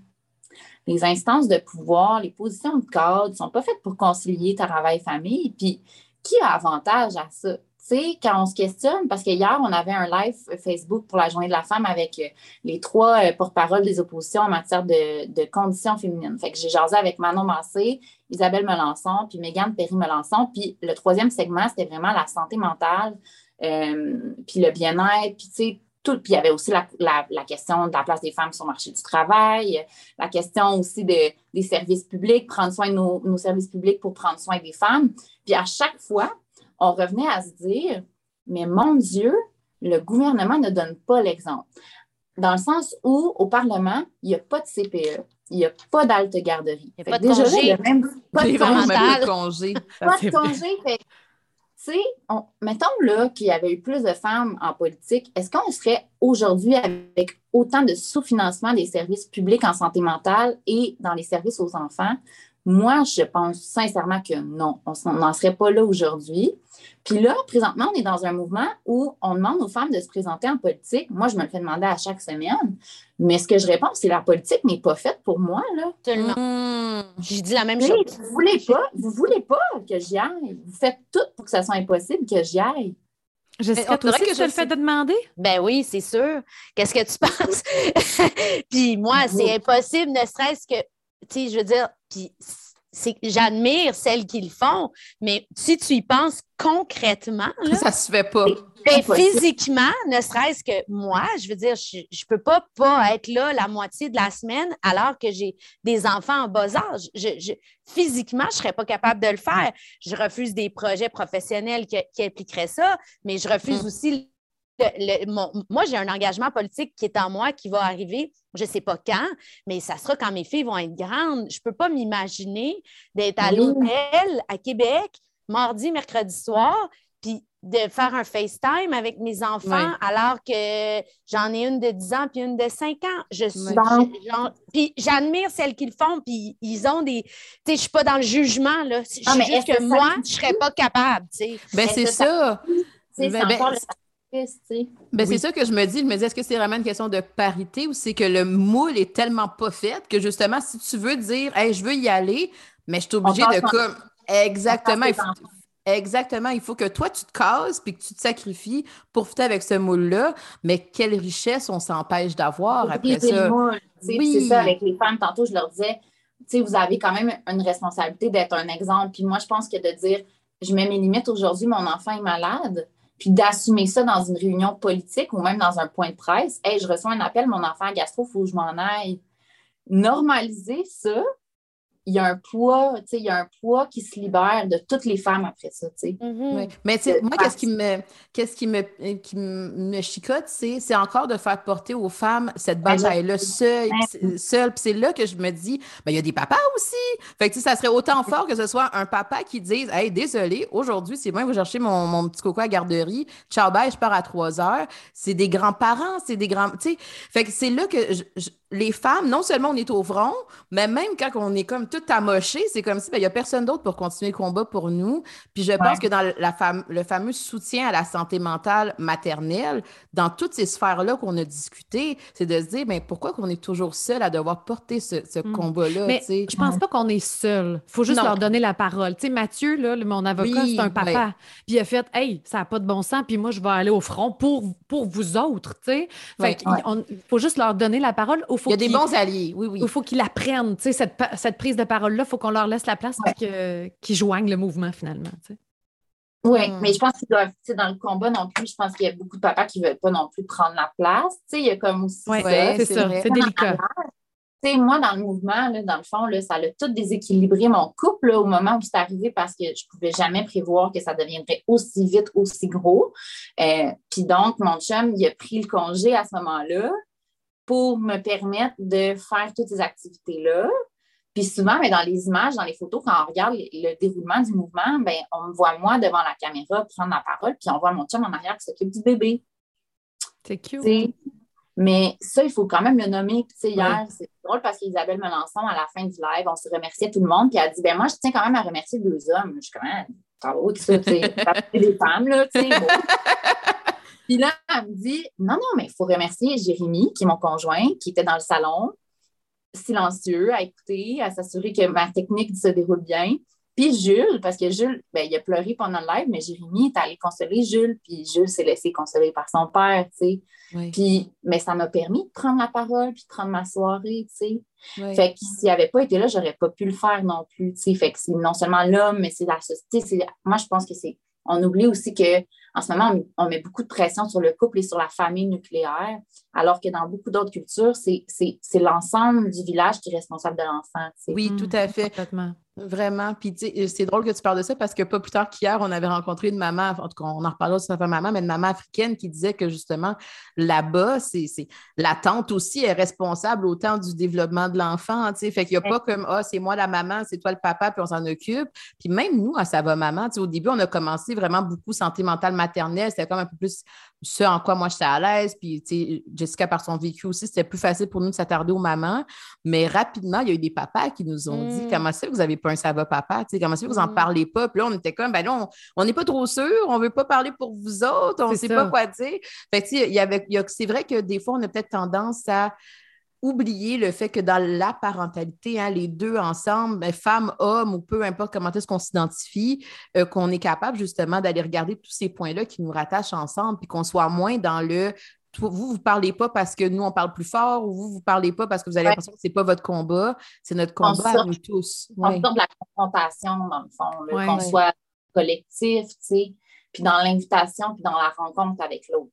Les instances de pouvoir, les positions de cadre ne sont pas faites pour concilier travail-famille. Puis, qui a avantage à ça? Tu sais, quand on se questionne, parce qu'hier, on avait un live Facebook pour la Journée de la femme avec euh, les trois euh, porte-parole des oppositions en matière de, conditions féminines. Fait que j'ai jasé avec Manon Massé, Isabelle Melançon, puis Mégane Perry-Melançon. Puis le troisième segment, c'était vraiment la santé mentale, euh, puis le bien-être, puis tu sais, tout. Puis il y avait aussi la, question de la place des femmes sur le marché du travail, la question aussi des services publics, prendre soin de nos, services publics pour prendre soin des femmes. Puis à chaque fois, on revenait à se dire, mais mon Dieu, le gouvernement ne donne pas l'exemple. Dans le sens où, au Parlement, il n'y a pas de CPE, il n'y a pas d'alte garderie. Il n'y a pas de congé. Même, pas de congé. Pas de congé sais, mettons là qu'il y avait eu plus de femmes en politique, est-ce qu'on serait aujourd'hui avec autant de sous-financement des services publics en santé mentale et dans les services aux enfants? Moi, je pense sincèrement que non, on n'en serait pas là aujourd'hui. Puis là, présentement, on est dans un mouvement où on demande aux femmes de se présenter en politique. Moi, je me le fais demander à chaque semaine. Mais ce que je réponds, c'est la politique n'est pas faite pour moi. Là. Tellement. Mmh. J'ai dit la même chose. Vous voulez pas, vous voulez pas que j'y aille. Vous faites tout pour que ça soit impossible que j'y aille. Jessica, toi aussi, que je le fais de demander? Ben oui, c'est sûr. Qu'est-ce que tu penses? puis moi, c'est impossible, ne serait-ce que, tu sais, je veux dire, puis j'admire celles qui le font, mais si tu y penses concrètement, là, ça se fait pas. Ben, physiquement, ne serait-ce que moi, je veux dire, je ne peux pas, pas être là la moitié de la semaine alors que j'ai des enfants en bas âge. Je, physiquement, je ne serais pas capable de le faire. Je refuse des projets professionnels qui, qui impliqueraient ça, mais je refuse moi, j'ai un engagement politique qui est en moi, qui va arriver, je ne sais pas quand, mais ça sera quand mes filles vont être grandes. Je ne peux pas m'imaginer d'être à l'hôtel à Québec, mardi, mercredi soir, puis de faire un FaceTime avec mes enfants alors que j'en ai une de 10 ans puis une de 5 ans. Je suis puis j'admire celles qui le font puis ils ont des tu sais je suis pas dans le jugement là, je juste que, moi je serais pas capable, tu sais. Ben c'est ça. C'est ben, ben, ben, C'est ça que je me dis. Je me dis, est-ce que c'est vraiment une question de parité ou c'est que le moule est tellement pas fait que justement, si tu veux dire, hey, je veux y aller, mais je suis obligée de comme. Exactement. Il faut... Exactement. Il faut que toi, tu te casses puis que tu te sacrifies pour fêter avec ce moule-là. Mais quelle richesse on s'empêche d'avoir après ça. Oui. C'est ça, avec les femmes, tantôt, je leur disais, vous avez quand même une responsabilité d'être un exemple. Puis moi, je pense que de dire, je mets mes limites aujourd'hui, mon enfant est malade, puis d'assumer ça dans une réunion politique ou même dans un point de presse. Hey, je reçois un appel, mon enfant gastro, il faut que je m'en aille. Normaliser ça, il y a un poids, tu sais, il y a un poids qui se libère de toutes les femmes après ça, tu sais. Mm-hmm. Mais tu sais, moi, qu'est-ce qui me, qu'est-ce qui me, qui me chicote, c'est, c'est encore de faire porter aux femmes cette ben, bataille-là seule, seule. Puis c'est là que je me dis, ben, il y a des papas aussi. Fait que, tu sais, ça serait autant fort que ce soit un papa qui dise, hey, désolé, aujourd'hui, c'est moi, je vais chercher mon, mon, petit coco à garderie. Ciao, bye, je pars à 3 heures. C'est des grands-parents, c'est des grands, tu sais. Fait que c'est là que les femmes, non seulement on est au front, mais même quand on est comme tout amoché, c'est comme si ben, il n'y a personne d'autre pour continuer le combat pour nous. Puis je pense que dans la le fameux soutien à la santé mentale maternelle, dans toutes ces sphères-là qu'on a discutées, c'est de se dire ben, pourquoi qu'on est toujours seul à devoir porter ce, hmm. combat-là. Mais je pense pas qu'on est seul. Il faut juste leur donner la parole. Tu sais, Mathieu, là, mon avocat, c'est un papa. Puis il a fait Hey, ça n'a pas de bon sens, puis moi, je vais aller au front pour, pour vous autres. Fait il faut juste leur donner la parole. il y a des bons alliés, oui, oui. Il faut qu'ils apprennent, cette, cette prise de parole-là, il faut qu'on leur laisse la place pour qu'ils joignent le mouvement finalement. Oui, hmm. mais je pense qu'ils doivent, dans le combat non plus, je pense qu'il y a beaucoup de papas qui ne veulent pas non plus prendre la place. Tu sais, il y a comme aussi Oui, c'est ça, c'est délicat. Tu sais, moi, dans le mouvement, là, dans le fond, là, ça a tout déséquilibré mon couple au moment où c'est arrivé parce que je ne pouvais jamais prévoir que ça deviendrait aussi vite, aussi gros. Euh, puis donc, mon chum, il a pris le congé à ce moment-là pour me permettre de faire toutes ces activités-là. Puis souvent, mais dans les images, dans les photos, quand on regarde le, déroulement du mouvement, ben, on me voit moi devant la caméra prendre la parole, puis on voit mon chum en arrière qui s'occupe du bébé. C'est cute. mais ça, il faut quand même le nommer. Puis, hier, c'est drôle parce qu'Isabelle Melançon, à la fin du live, on se remerciait tout le monde. Puis elle a dit ben moi, je tiens quand même à remercier deux hommes. Je suis quand même, ça, tu sais, des femmes, là, tu sais. Puis là, elle me dit non, non, mais il faut remercier Jérémy, qui est mon conjoint, qui était dans le salon, silencieux à écouter, à s'assurer que ma technique se déroule bien. Puis Jules, parce que Jules, ben, il a pleuré pendant le live, mais Jérémy est allé consoler Jules, puis Jules s'est laissé consoler par son père, tu sais. Puis, mais ça m'a permis de prendre la parole, puis de prendre ma soirée, tu sais. Fait que s'il avait pas été là, j'aurais pas pu le faire non plus, tu sais. Fait que c'est non seulement l'homme, mais c'est la société. Moi, je pense que c'est... On oublie aussi que en ce moment, on, met beaucoup de pression sur le couple et sur la famille nucléaire, alors que dans beaucoup d'autres cultures, c'est l'ensemble du village qui est responsable de l'enfant. Oui, tout à fait. Complètement. Vraiment. Puis, c'est drôle que tu parles de ça parce que pas plus tard qu'hier, on avait rencontré une maman, en tout cas, on en reparlera de sa maman, mais une maman africaine qui disait que justement, là-bas, c'est la tante aussi est responsable autant du développement de l'enfant, tu sais. Fait qu'il n'y a pas comme, ah, c'est moi la maman, c'est toi le papa, puis on s'en occupe. Puis même nous, à Ça va maman, tu sais, au début, on a commencé vraiment beaucoup santé mentale maternelle. C'était comme un peu plus ce en quoi moi j'étais à l'aise. Puis, tu sais, Jessica, par son vécu aussi, c'était plus facile pour nous de s'attarder aux mamans. Mais rapidement, il y a eu des papas qui nous ont dit, mm. comment ça, vous avez pas un ça va papa, tu sais, comment ça, vous en mm. parlez pas? Puis là, on était comme, ben là, on n'est pas trop sûr, on veut pas parler pour vous autres, on sait pas quoi dire. Fait que, il y avait, c'est vrai que des fois, on a peut-être tendance à oublier le fait que dans la parentalité, hein, les deux ensemble, ben, femme, homme ou peu importe comment est-ce qu'on s'identifie, euh, qu'on est capable justement d'aller regarder tous ces points-là qui nous rattachent ensemble, puis qu'on soit moins dans le vous, vous ne parlez pas parce que nous, on parle plus fort, ou vous, vous ne parlez pas parce que vous avez l'impression que ce n'est pas votre combat, c'est notre combat à nous tous. On sort de la confrontation, dans le fond, qu'on soit collectif, tu sais puis dans l'invitation, puis dans la rencontre avec l'autre.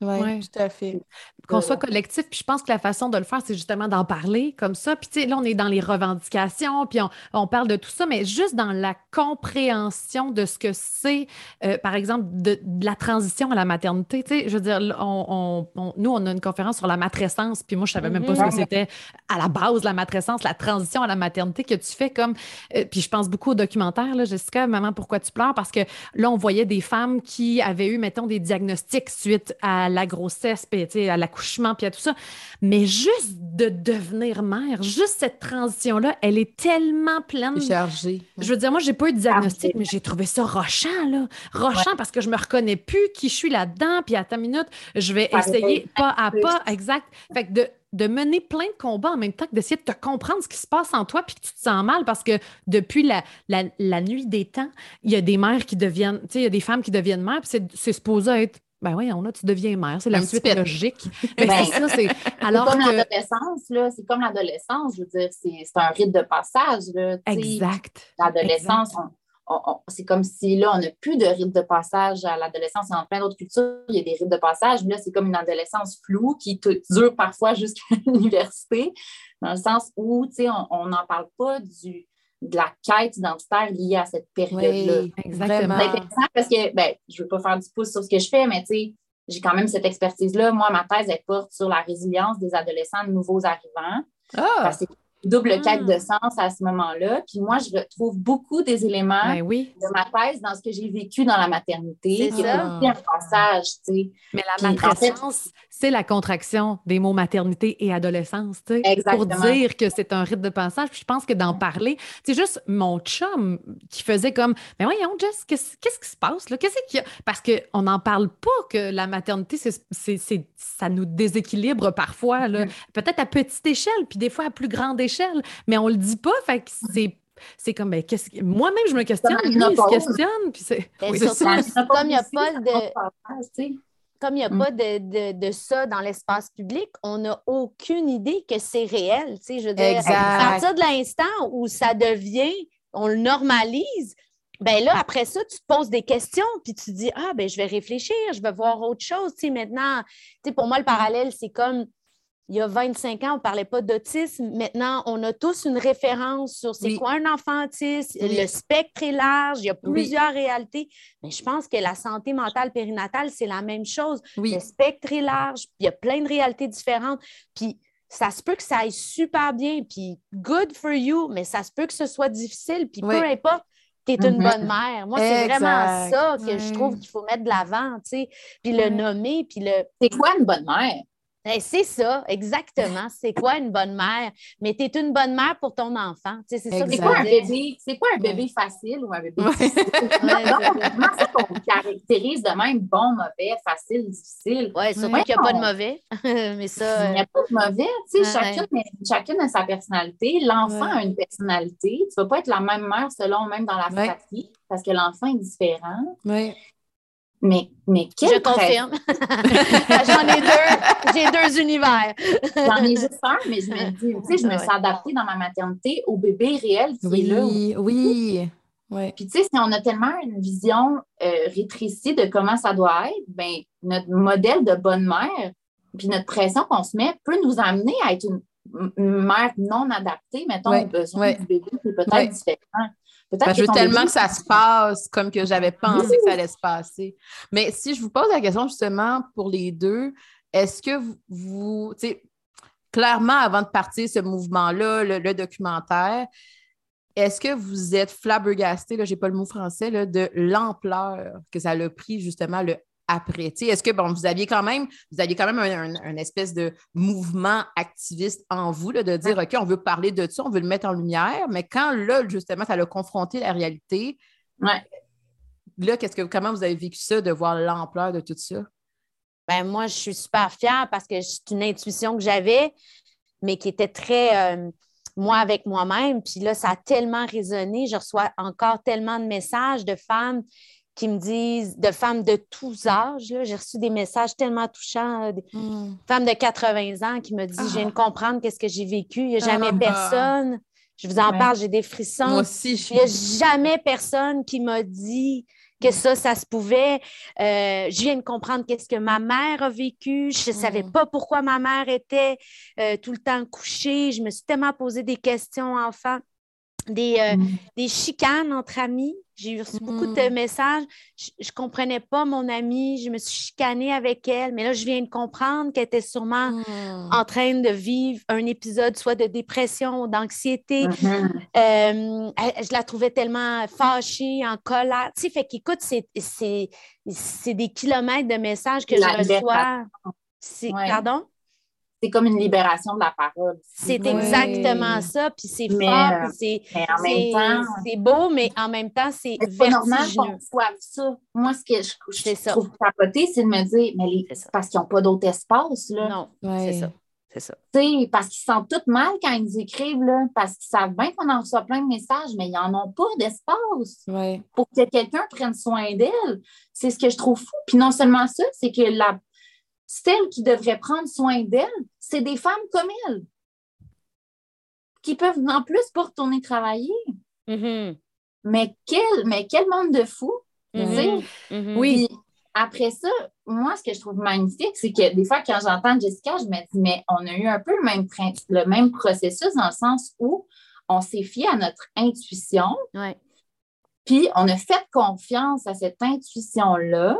Oui, tout à fait. Qu'on soit collectif, puis je pense que la façon de le faire, c'est justement d'en parler comme ça. Puis tu sais, là, on est dans les revendications, puis on, parle de tout ça, mais juste dans la compréhension de ce que c'est, euh, par exemple, de, la transition à la maternité. Tu sais, je veux dire, on, nous, on a une conférence sur la matrescence, puis moi, je savais même pas ce que mm-hmm. c'était à la base, la matrescence, la transition à la maternité que tu fais comme... Euh, puis je pense beaucoup au documentaire, là, Jessica, Maman, pourquoi tu pleures? Parce que là, on voyait des femmes qui avaient eu, mettons, des diagnostics suite à la grossesse, puis à l'accouchement, puis à tout ça. Mais juste de devenir mère, juste cette transition-là, elle est tellement pleine. Chargée. Je veux dire, moi, j'ai pas eu de diagnostic, mais j'ai trouvé ça rochant, là. Rochant parce que je me reconnais plus qui je suis là-dedans, puis à ta minute, je vais essayer pas à pas, exact. Fait que de de mener plein de combats en même temps que d'essayer de te comprendre ce qui se passe en toi puis que tu te sens mal parce que depuis la, la, nuit des temps, il y a des mères qui deviennent, tu sais, il y a des femmes qui deviennent mères, puis c'est supposé être ben oui, on a, tu deviens mère, c'est la suite logique. Ben, c'est ça, c'est. Alors comme l'adolescence, là, c'est comme l'adolescence, je veux dire, c'est un rite de passage, là. Exact. L'adolescence, c'est comme si là, on n'a plus de rite de passage à l'adolescence. Dans plein d'autres cultures, il y a des rites de passage, mais là, c'est comme une adolescence floue qui dure parfois jusqu'à l'université, dans le sens où, tu sais, on n'en parle pas du, de la quête identitaire liée à cette période-là. Oui, exactement. C'est intéressant parce que, ben, je ne veux pas faire du pouce sur ce que je fais, mais tu sais, j'ai quand même cette expertise-là. Moi, ma thèse, elle porte sur la résilience des adolescents de nouveaux arrivants. Ah! Double quête de ah. sens à ce moment-là. Puis moi, je retrouve beaucoup des éléments ben de ma thèse dans ce que j'ai vécu dans la maternité. C'est ça. un passage, tu sais. Mais la matrescence, c'est la contraction des mots maternité et adolescence, tu sais. Pour dire que c'est un rite de passage. Puis je pense que d'en parler, c'est juste mon chum qui faisait comme, mais ben voyons, Jess, qu'est-ce, qui se passe là? Qu'est-ce qu'il y a? Parce qu'on n'en parle pas que la maternité, c'est, ça nous déséquilibre parfois, là. Mm. Peut-être à petite échelle, puis des fois à plus grande échelle mais on le dit pas, fait que c'est c'est comme, ben, moi-même, je me questionne, lui, il se questionne. Puis c'est, ben, comme il n'y a pas de. Comme il n'y a pas de, de, ça dans l'espace public, on n'a aucune idée que c'est réel. Je veux dire, à partir de l'instant où ça devient, on le normalise, ben là, après ça, tu te poses des questions, puis tu dis, ah, ben je vais réfléchir, je vais voir autre chose. Tu sais, maintenant, tu pour moi, le parallèle, c'est comme il y a 25 ans, on ne parlait pas d'autisme. Maintenant, on a tous une référence sur c'est quoi un enfant autiste. Le spectre est large, il y a plusieurs réalités. Mais je pense que la santé mentale périnatale, c'est la même chose. Le spectre est large, il y a plein de réalités différentes. Puis ça se peut que ça aille super bien, puis good for you, mais ça se peut que ce soit difficile, puis peu importe tu es une mm-hmm. bonne mère. Moi, c'est vraiment ça que je trouve qu'il faut mettre de l'avant, tu sais, puis le nommer, puis le... C'est quoi une bonne mère? Eh, c'est ça, exactement. C'est quoi une bonne mère? Mais tu es une bonne mère pour ton enfant. c'est ça C'est quoi un bébé? C'est quoi un bébé facile ou un bébé difficile? Comment ça qu'on caractérise de même bon, mauvais, facile, difficile? Oui, surtout qu'il n'y a pas de mauvais. Mais ça. Il n'y a pas de mauvais. Tu sais, chacune, chacune, a sa personnalité. L'enfant a une personnalité. Tu ne vas pas être la même mère selon même dans la fratrie parce que l'enfant est différent. Oui. Mais, mais Je confirme. J'en ai deux. J'ai deux univers. J'en ai juste un, mais je me dis, tu sais, je me suis adaptée dans ma maternité au bébé réel qui oui, est là. Oui, oui. Puis, tu sais, si on a tellement une vision euh, rétrécie de comment ça doit être, ben notre modèle de bonne mère, puis notre pression qu'on se met peut nous amener à être une, mère non adaptée, mettons, aux besoins du bébé, qui est peut-être différent je veux tellement que ça se passe comme que j'avais pensé que ça allait se passer. Mais si je vous pose la question justement pour les deux, est-ce que vous, tu sais, clairement avant de partir ce mouvement-là, le, documentaire, est-ce que vous êtes flabbergasté, là, j'ai pas le mot français, là, de l'ampleur que ça a pris justement le après? Est-ce que bon, vous aviez quand même, vous aviez quand même un, espèce de mouvement activiste en vous de dire OK, on veut parler de ça, on veut le mettre en lumière, mais quand là, justement, ça a confronté la réalité, ouais. là, qu'est-ce que comment vous avez vécu ça de voir l'ampleur de tout ça? Ben moi, je suis super fière parce que c'est une intuition que j'avais, mais qui était très euh, moi avec moi-même. Puis là, ça a tellement résonné. Je reçois encore tellement de messages de femmes qui me disent, de femmes de tous âges, j'ai reçu des messages tellement touchants, euh, des hmm. femmes de 80 ans qui me disent, je viens de ah. comprendre qu'est-ce que j'ai vécu, il n'y a jamais ah. personne, je vous en parle, j'ai des frissons. Moi aussi, Il n'y a jamais personne qui m'a dit que ça, ça se pouvait. Euh, je viens de comprendre qu'est-ce que ma mère a vécu. Je ne savais hmm. pas pourquoi ma mère était euh, tout le temps couchée. Je me suis tellement posé des questions enfant des, euh, mm. des chicanes entre amis. J'ai reçu beaucoup de mm. messages. Je ne comprenais pas mon amie. Je me suis chicanée avec elle. Mais là, je viens de comprendre qu'elle était sûrement mm. en train de vivre un épisode soit de dépression ou d'anxiété. Mm-hmm. Euh, je la trouvais tellement fâchée, en colère. Tu sais, fait qu'écoute, c'est des kilomètres de messages que je reçois. Pardon? C'est comme une libération de la parole. C'est exactement ça, puis c'est fort, puis c'est beau, mais en même temps, c'est pas normal qu'on soit ça. Moi, ce que je, je trouve capoté, c'est de me dire, mais parce qu'ils n'ont pas d'autre espace, là. Non, c'est ça. C'est ça. parce qu'ils sentent tout mal quand ils écrivent, là, parce qu'ils savent bien qu'on en reçoit plein de messages, mais ils n'en ont pas d'espace pour que quelqu'un prenne soin d'elle. C'est ce que je trouve fou. Puis non seulement ça, c'est que la, celles qui devraient prendre soin d'elles, c'est des femmes comme elles, qui peuvent en plus pas retourner travailler. Mm-hmm. Mais, quel, mais quel monde de fous! Mm-hmm. Mm-hmm. Oui. après ça, moi, ce que je trouve magnifique, c'est que des fois, quand j'entends Jessica, je me dis, mais on a eu un peu le même, le même processus dans le sens où on s'est fié à notre intuition. Puis on a fait confiance à cette intuition-là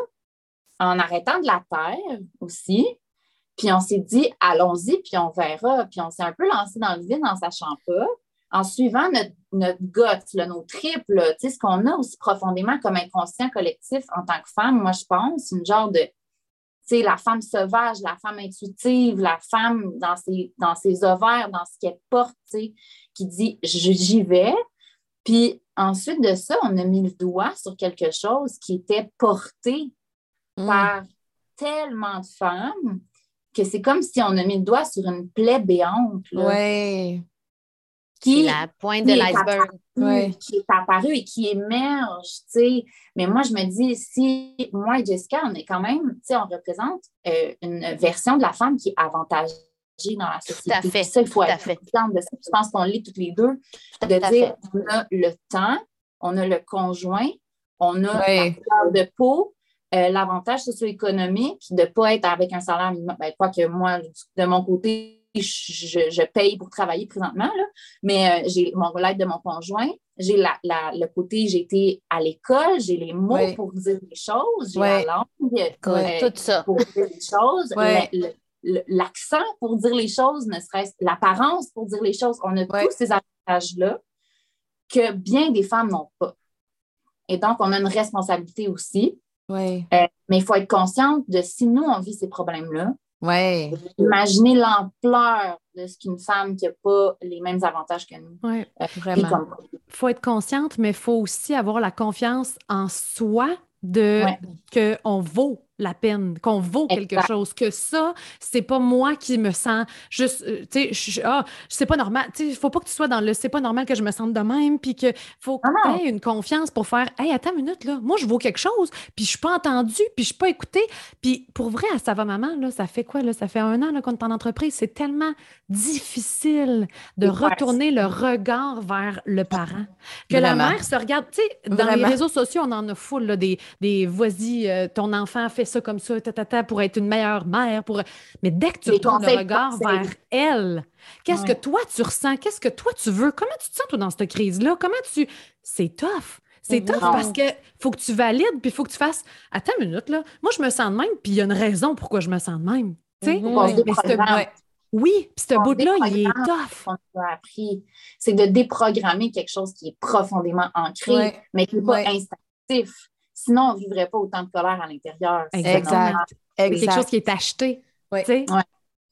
en arrêtant de la terre aussi. Puis on s'est dit, allons-y, puis on verra. Puis on s'est un peu lancé dans le vide en sachant pas, en suivant notre, notre nos triples, ce qu'on a aussi profondément comme inconscient collectif en tant que femme, moi, je pense, une genre de, tu sais, la femme sauvage, la femme intuitive, la femme dans ses, dans ses ovaires, dans ce qu'elle porte, tu qui dit, j'y vais. Puis ensuite de ça, on a mis le doigt sur quelque chose qui était porté Mm. par tellement de femmes que c'est comme si on a mis le doigt sur une plaie béante. Oui. Qui, la pointe de l'iceberg. Qui est apparue et qui émerge, tu sais. Mais moi, je me dis, si moi et Jessica, on est quand même, tu sais, on représente euh, une version de la femme qui est avantagée dans la société. Tout à fait. Ça, il faut être de ça. Je pense qu'on lit toutes les deux. de dire, on a le temps, on a le conjoint, on a la couleur de peau, euh, l'avantage socio-économique de ne pas être avec un salaire minimum. Ben, quoi que moi, de mon côté, je, paye pour travailler présentement, là, mais euh, j'ai mon l'aide de mon conjoint, j'ai la, le côté, j'ai été à l'école, j'ai les mots pour dire les choses, j'ai la langue euh, tout ça. pour dire les choses, l'accent pour dire les choses, ne serait-ce l'apparence pour dire les choses. On a tous ces avantages-là que bien des femmes n'ont pas. Et donc, on a une responsabilité aussi euh, mais il faut être consciente de si nous, on vit ces problèmes-là, Ouais. Imaginez l'ampleur de ce qu'une femme qui n'a pas les mêmes avantages que nous. Ouais. euh, Vraiment. comme- faut être consciente, mais il faut aussi avoir la confiance en soi de Ouais. qu'on vaut la peine, qu'on vaut quelque Exact. chose, que ça, c'est pas moi qui me sens juste, euh, tu sais, ah, c'est pas normal, tu sais, faut pas que tu sois dans le c'est pas normal que je me sente de même, puis que faut que Ah tu aies une confiance pour faire, hey, attends une minute, là, moi, je vaux quelque chose, puis je suis pas entendue, puis je suis pas écoutée, puis pour vrai, à Ça va maman, là, ça fait quoi, là, ça fait un an là, qu'on est en entreprise, c'est tellement difficile de retourner le regard vers le parent. Que la mère se regarde, tu sais, dans les réseaux sociaux, on en a full, là, des, des vas-y, euh, ton enfant fait ça comme ça, pour être une meilleure mère. Pour... Mais dès que tu retournes le regard vers elle, qu'est-ce Ouais. que toi tu ressens? Qu'est-ce que toi tu veux? Comment tu te sens, toi, dans cette crise-là? Comment tu. C'est tough. C'est tough parce que faut que tu valides, puis il faut que tu fasses. Attends une minute, là. Moi, je me sens de même, puis il y a une raison pourquoi je me sens de même. Tu sais? Mhm. Mais ce-. Ouais. Oui, puis ce bout-là, il est tough. c'est de déprogrammer quelque chose qui est profondément ancré, mais qui n'est pas instinctif. Sinon, on ne vivrait pas autant de colère à l'intérieur. C'est Exact. normal. Quelque chose qui est acheté. Ouais.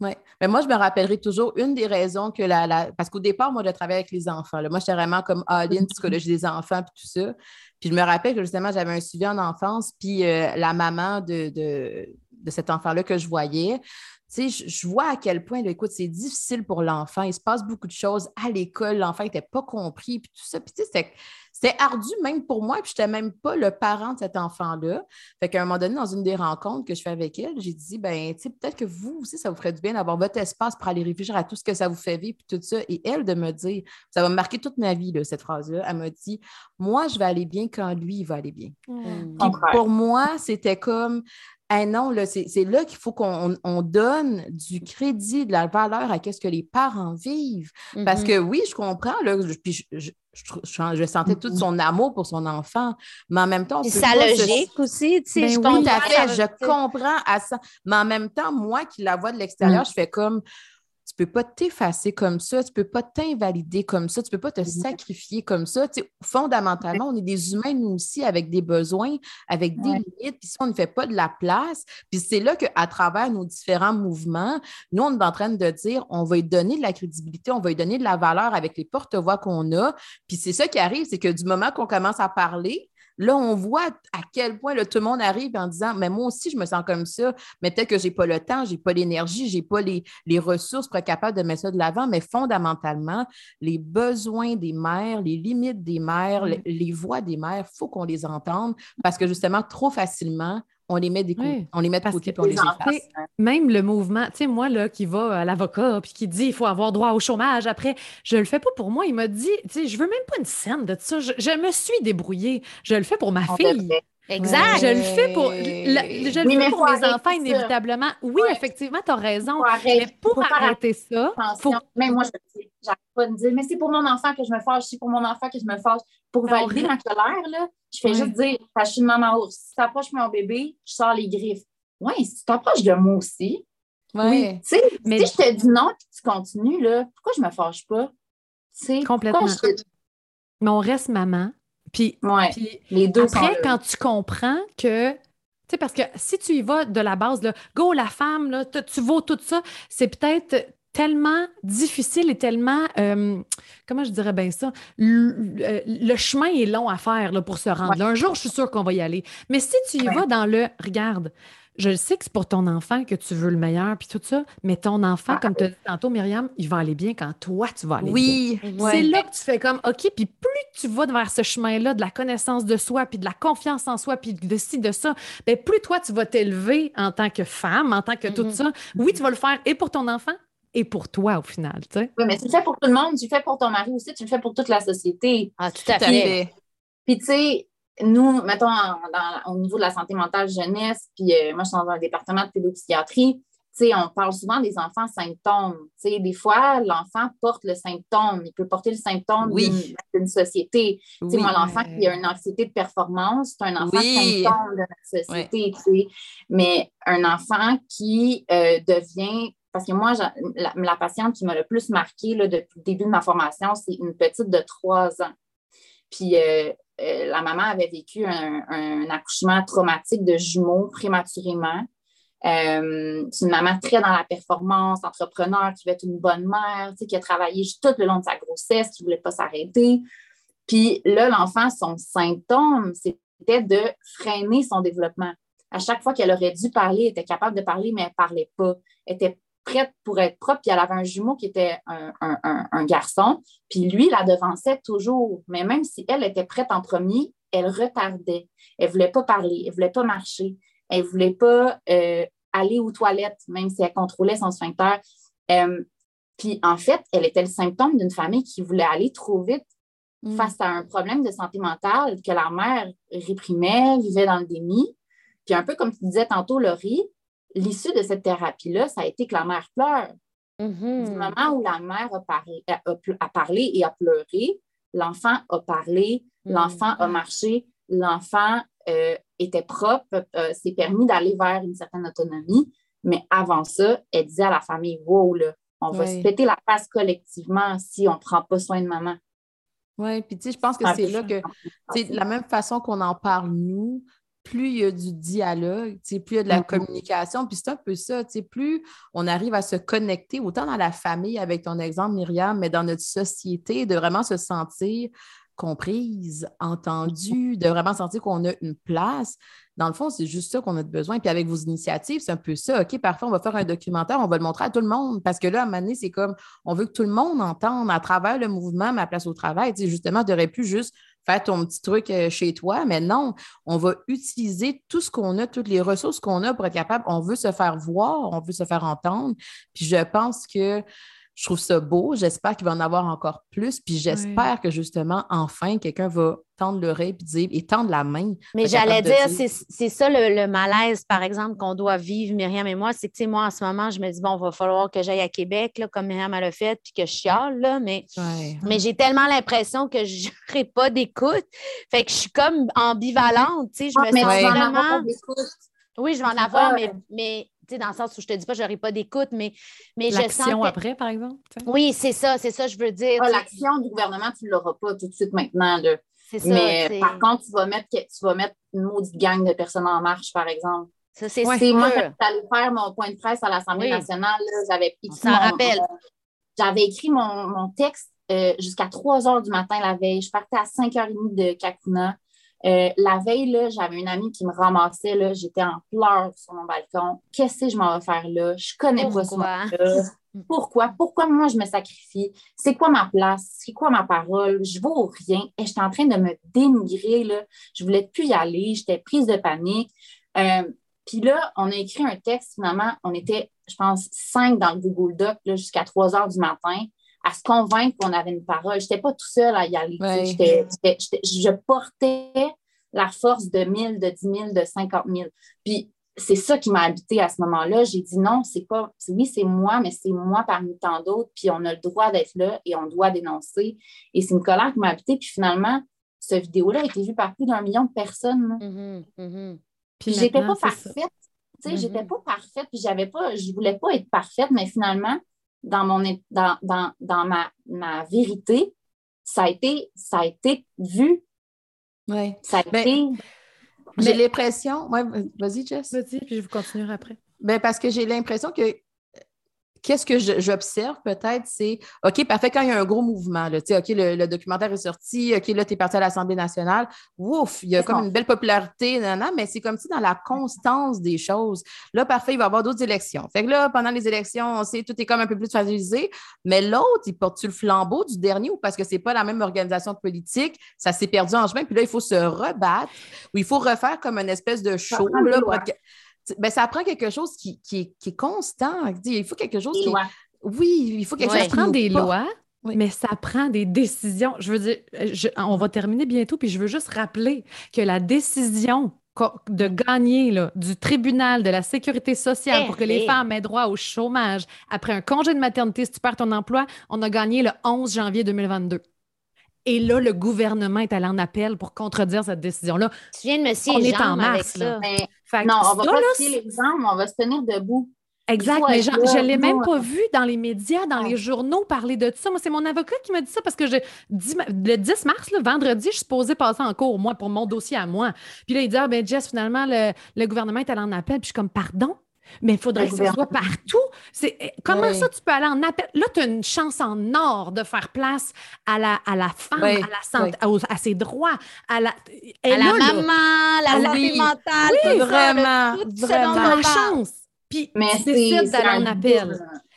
Oui. Mais moi, je me rappellerai toujours une des raisons que la. la- Parce qu'au départ, moi, je travaillais avec les enfants. là. Moi, j'étais vraiment comme all-in psychologie des enfants puis tout ça. Puis je me rappelle que justement, j'avais un suivi en enfance, puis euh, la maman de, de, de cet enfant-là que je voyais. Tu sais, je, je vois à quel point, là, écoute, c'est difficile pour l'enfant. Il se passe beaucoup de choses à l'école. L'enfant n'était pas compris, puis tout ça. Puis tu sais, c'était- ardu même pour moi, puis je n'étais même pas le parent de cet enfant-là. Fait qu'à un moment donné, dans une des rencontres que je fais avec elle, j'ai dit, ben, tu sais, peut-être que vous aussi, ça vous ferait du bien d'avoir votre espace pour aller réfléchir à tout ce que ça vous fait vivre, puis tout ça. Et elle, de me dire, ça va me marquer toute ma vie, là, cette phrase-là. Elle m'a dit, moi, je vais aller bien quand lui, il va aller bien. Mm. Puis pour moi, c'était comme, ah non, c'est c'est là qu'il faut qu'on on donne du crédit, de la valeur à ce que les parents vivent. Parce Mhm. que oui, je comprends, là, je- puis je, je, je, je- je sentais tout son amour pour son enfant, mais en même temps, peut sa logique aussi, tu sais, Ben je oui. comprends. fait, je comprends à ça. Mais en même temps, moi qui la vois de l'extérieur, je fais comme peux pas t'effacer comme ça, tu peux pas t'invalider comme ça, tu peux pas te sacrifier comme ça. Tu sais, fondamentalement, on est des humains, nous aussi, avec des besoins, avec des Ouais. limites, puis si on ne fait pas de la place, puis c'est là qu'à travers nos différents mouvements, nous, on est en train de dire, on va lui donner de la crédibilité, on va lui donner de la valeur avec les porte-voix qu'on a, puis c'est ça qui arrive, c'est que du moment qu'on commence à parler, Là, on voit à quel point là, tout le monde arrive en disant Mais moi aussi, je me sens comme ça, mais peut-être que je n'ai pas le temps, je n'ai pas l'énergie, je n'ai pas les, les ressources pour être capable de mettre ça de l'avant. Mais fondamentalement, les besoins des mères, les limites des mères, les, les voix des mères, il faut qu'on les entende parce que justement, trop facilement, on les met, des on les met de parce côté puis on les efface. Même le mouvement, tu sais, moi, là, qui va à l'avocat, puis qui dit il faut avoir droit au chômage après, je le fais pas pour moi. Il m'a dit, tu sais, je veux même pas une scène de ça. Je, je me suis débrouillée. Je le fais pour ma On fille. Exact. Je le fais pour, la- je Oui, fais pour arrêter enfants, ça. inévitablement. Oui, Ouais. effectivement, tu as raison. Arrêter- Mais pour arrêter ça, faut Même moi, je le sais. J'arrête pas de dire, mais c'est pour mon enfant que je me fâche, c'est pour mon enfant que je me fâche. Pour on valider ma colère, là, je fais Ouais. juste dire, je suis une maman ours. Si tu approches mon bébé, je sors les griffes. Oui, si tu t'approches de moi aussi, Ouais. tu sais, Mais- si je te dis non et que tu continues, là, pourquoi je me fâche pas? Complètement. je mais on reste maman. Puis, Ouais, puis les deux Après, quand tu comprends que. Tu sais, parce que si tu y vas de la base, là, go la femme, là, tu vaux tout ça, c'est peut-être tellement difficile et tellement. euh, comment je dirais bien ça? Le, le- le chemin est long à faire là, pour se rendre. Ouais. là. Un jour, je suis sûre qu'on va y aller. Mais si tu y Ouais. vas dans le. Regarde, je sais que c'est pour ton enfant que tu veux le meilleur, puis tout ça, mais ton enfant, Ah. comme tu as dit tantôt, Myriam, il va aller bien quand toi, tu vas aller bien. Oui. C'est là que tu fais comme, OK, puis plus tu vas vers ce chemin-là de la connaissance de soi, puis de la confiance en soi, puis de ci, de ça, bien, plus toi, tu vas t'élever en tant que femme, en tant que tout Mhm. ça. Oui, tu vas le faire et pour ton enfant et pour toi au final, tu sais. Oui, mais tu le fais pour tout le monde, tu le fais pour ton mari aussi, tu le fais pour toute la société. Ah, tout à fait. fait. Puis, tu sais, nous, mettons, en- dans- au niveau de la santé mentale jeunesse, puis euh, moi, je suis dans un département de pédopsychiatrie, on parle souvent des enfants symptômes. Des fois, l'enfant porte le symptôme. Il peut porter le symptôme Oui. d'une- société. Oui. moi, l'enfant qui a une anxiété de performance, c'est un enfant Oui. symptôme de notre société. Mais un enfant qui euh, devient... Parce que moi, la, la patiente qui m'a le plus marqué là, depuis le début de ma formation, c'est une petite de trois ans. Puis euh, euh, la maman avait vécu un, un accouchement traumatique de jumeaux prématurément. Euh, c'est une maman très dans la performance, entrepreneur, qui veut être une bonne mère, qui a travaillé tout le long de sa grossesse, qui ne voulait pas s'arrêter. Puis là, l'enfant, son symptôme, c'était de freiner son développement. À chaque fois qu'elle aurait dû parler, elle était capable de parler, mais elle ne parlait pas. Elle était prête pour être propre, puis elle avait un jumeau qui était un, garçon, puis lui la devançait toujours. Mais même si elle était prête en premier, elle retardait. Elle ne voulait pas parler, elle ne voulait pas marcher, elle ne voulait pas euh, aller aux toilettes, même si elle contrôlait son sphincter. Euh, puis en fait, elle était le symptôme d'une famille qui voulait aller trop vite mm. face à un problème de santé mentale que la mère réprimait, vivait dans le déni. Puis un peu comme tu disais tantôt, Laurie, l'issue de cette thérapie-là, ça a été que la mère pleure. Mm-hmm. Du moment où la mère a parlé et a pleuré, l'enfant a parlé, Mm. L'enfant a marché, l'enfant euh, était propre, euh, s'est permis d'aller vers une certaine autonomie. Mais avant ça, elle disait à la famille Wow, là, on va se péter la face collectivement si on ne prend pas soin de maman. Oui, puis tu sais, je pense que c'est là que, c'est la même façon qu'on en parle, nous, plus il y a du dialogue, plus il y a de la mm-hmm. communication, puis c'est un peu ça, plus on arrive à se connecter, autant dans la famille, avec ton exemple, Myriam, mais dans notre société, de vraiment se sentir comprise, entendue, de vraiment sentir qu'on a une place. Dans le fond, c'est juste ça qu'on a besoin. Puis avec vos initiatives, c'est un peu ça. OK, parfois, on va faire un documentaire, on va le montrer à tout le monde. Parce que là, à un moment donné, c'est comme on veut que tout le monde entende à travers le mouvement Ma place au travail. Tu sais, justement, tu aurais pu juste faire ton petit truc euh, chez toi, mais non, on va utiliser tout ce qu'on a, toutes les ressources qu'on a pour être capable. On veut se faire voir, on veut se faire entendre. Puis je pense que je trouve ça beau. J'espère qu'il va en avoir encore plus. Puis j'espère que justement, enfin, quelqu'un va tendre l'oreille et dire et tendre la main. Mais j'allais dire, c'est ça le, malaise, par exemple, qu'on doit vivre, Myriam et moi. C'est que, tu sais, moi, en ce moment, je me dis, bon, il va falloir que j'aille à Québec, là, comme Myriam a le fait, puis que je chiale, là, mais, mais j'ai tellement l'impression que je n'aurai pas d'écoute. Fait que je suis comme ambivalente, tu sais. Je me sens vraiment... Oui, je vais en avoir, mais, mais dans le sens où je te dis pas, je n'aurai pas d'écoute, mais, mais je sens. après, par exemple? Oui, c'est ça, c'est ça, je veux dire. Ah, l'action du gouvernement, tu ne l'auras pas tout de suite maintenant. C'est Ça, mais par contre, tu vas, mettre, tu vas mettre une maudite gang de personnes en marche, par exemple. Ça, c'est Moi, j'allais faire mon point de presse à l'Assemblée nationale, j'avais écrit, mon, j'avais écrit mon, texte euh, jusqu'à 3 heures du matin la veille. Je partais à 5h30 de Kakuna. Euh, la veille, j'avais une amie qui me ramassait. Là, j'étais en pleurs sur mon balcon. Qu'est-ce que je m'en vais faire là? Je connais pas ce là Pourquoi? Pourquoi moi je me sacrifie? C'est quoi ma place? C'est quoi ma parole? Je vaux rien. Et j'étais en train de me dénigrer. Là. Je voulais plus y aller. J'étais prise de panique. Euh, puis là, on a écrit un texte, finalement, on était, je pense, cinq dans le Google Doc jusqu'à 3 heures du matin à se convaincre qu'on avait une parole. Je n'étais pas tout seul à y aller. je portais la force de 1000, de 10 000, de 50 000. Puis c'est ça qui m'a habité à ce moment-là. J'ai dit non, c'est pas, oui, c'est moi, mais c'est moi parmi tant d'autres. Puis on a le droit d'être là et on doit dénoncer. Et c'est une colère qui m'a habité. Puis finalement, cette vidéo-là a été vue par plus d'un million de personnes. Mm-hmm, mm-hmm. Puis, j'étais pas parfaite. Tu sais, j'étais mm-hmm. pas parfaite. Puis j'avais pas, je voulais pas être parfaite, mais finalement, dans, mon, dans, dans, dans ma, ma, vérité, ça a été, ça a été vu. Oui. Ça a ben, été. J'ai l'impression. Ouais, vas-y, Jess. Vas-y, puis je vous continuerai après. Ben, parce que j'ai l'impression que qu'est-ce que j'observe peut-être, c'est OK, parfait, quand il y a un gros mouvement, là, OK, le, le, documentaire est sorti, OK, là, tu es parti à l'Assemblée nationale, ouf, il y a comme une belle popularité, non, mais c'est comme si dans la constance des choses, là, parfait, il va y avoir d'autres élections. Fait que là, pendant les élections, on sait, tout est comme un peu plus fragilisé, mais l'autre, il porte-tu le flambeau du dernier ou parce que c'est pas la même organisation politique, ça s'est perdu en chemin, puis là, il faut se rebattre ou il faut refaire comme une espèce de show, là, pour ben, ça prend quelque chose qui, est, constant. Il faut quelque chose qui. Oui, il faut quelque chose Ça prend des lois, mais ça prend des décisions. Je veux dire, on va terminer bientôt, puis je veux juste rappeler que la décision de gagner là, du tribunal de la sécurité sociale pour que les femmes aient droit au chômage après un congé de maternité si tu perds ton emploi, on a gagné le 11 janvier 2022. Et là, le gouvernement est allé en appel pour contredire cette décision-là. Tu viens de me On est en mars. Là. Non, on va pas les l'exemple, on va se tenir debout. Exact, mais je ne l'ai même pas vu dans les médias, dans les journaux parler de ça. Moi, c'est mon avocat qui m'a dit ça parce que je, le 10 mars, le vendredi, je suis supposée passer en cours, moi, pour mon dossier à moi. Puis là, il dit Ah, ben Jess, finalement, le, le gouvernement est allé en appel. Puis je suis comme Pardon? Mais il faudrait que ça soit partout. C'est, eh, comment Oui. ça, tu peux aller en appel? Là, tu as une chance en or de faire place à la, à la femme, Oui, à la santé, à, ses droits, à la, À elle la là, maman, la Oui. santé mentale, Oui, vraiment, tout vraiment. la chance. Puis Mais tu décides d'aller en appel.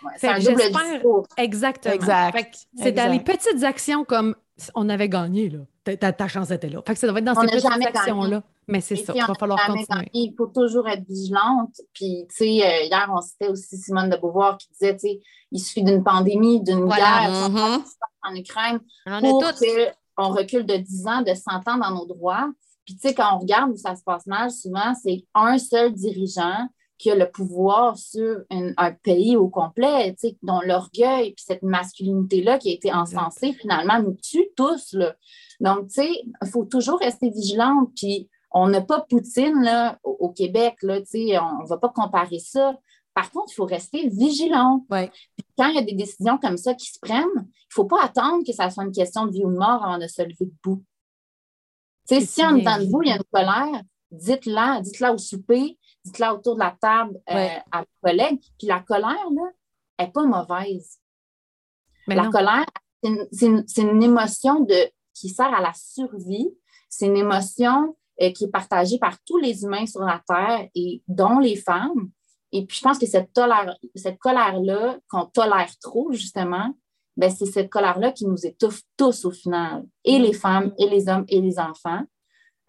ouais, C'est un double discours. Exactement. Exact. C'est dans les petites actions comme on avait gagné, là. Ta, ta- ta chance était là. Fait que ça doit être dans On ces petites actions-là. Mais c'est ça, il va falloir continuer. Il faut toujours être vigilante. Puis, tu sais, euh, hier, on citait aussi Simone de Beauvoir qui disait, tu sais, il suffit d'une pandémie, d'une Voilà. guerre Mhm. en Ukraine On pour qu'on recule de 10 ans, de 100 ans dans nos droits. Puis, tu sais, quand on regarde où ça se passe mal, souvent, c'est un seul dirigeant qui a le pouvoir sur un, un pays au complet, tu sais, dont l'orgueil puis cette masculinité-là qui a été encensée, finalement, nous tue tous, là. Donc, tu sais, il faut toujours rester vigilante. Puis, on n'a pas Poutine, là, au, au Québec, là, on ne va pas comparer ça. Par contre, il faut rester vigilant. Ouais. Puis quand il y a des décisions comme ça qui se prennent, il ne faut pas attendre que ça soit une question de vie ou de mort avant de se lever debout. Si en dedans de vous, il y a une colère, dites-la, dites-la au souper, dites-la autour de la table euh, Ouais. à vos collègues. Puis la colère, là, elle n'est pas mauvaise. Mais la non. colère, c'est une, une émotion de, qui sert à la survie. C'est une émotion euh, qui est partagée par tous les humains sur la Terre et dont les femmes. Et puis, je pense que cette, tolère- cette colère-là, qu'on tolère trop, justement, ben, c'est cette colère-là qui nous étouffe tous au final, et les femmes, et les hommes, et les enfants.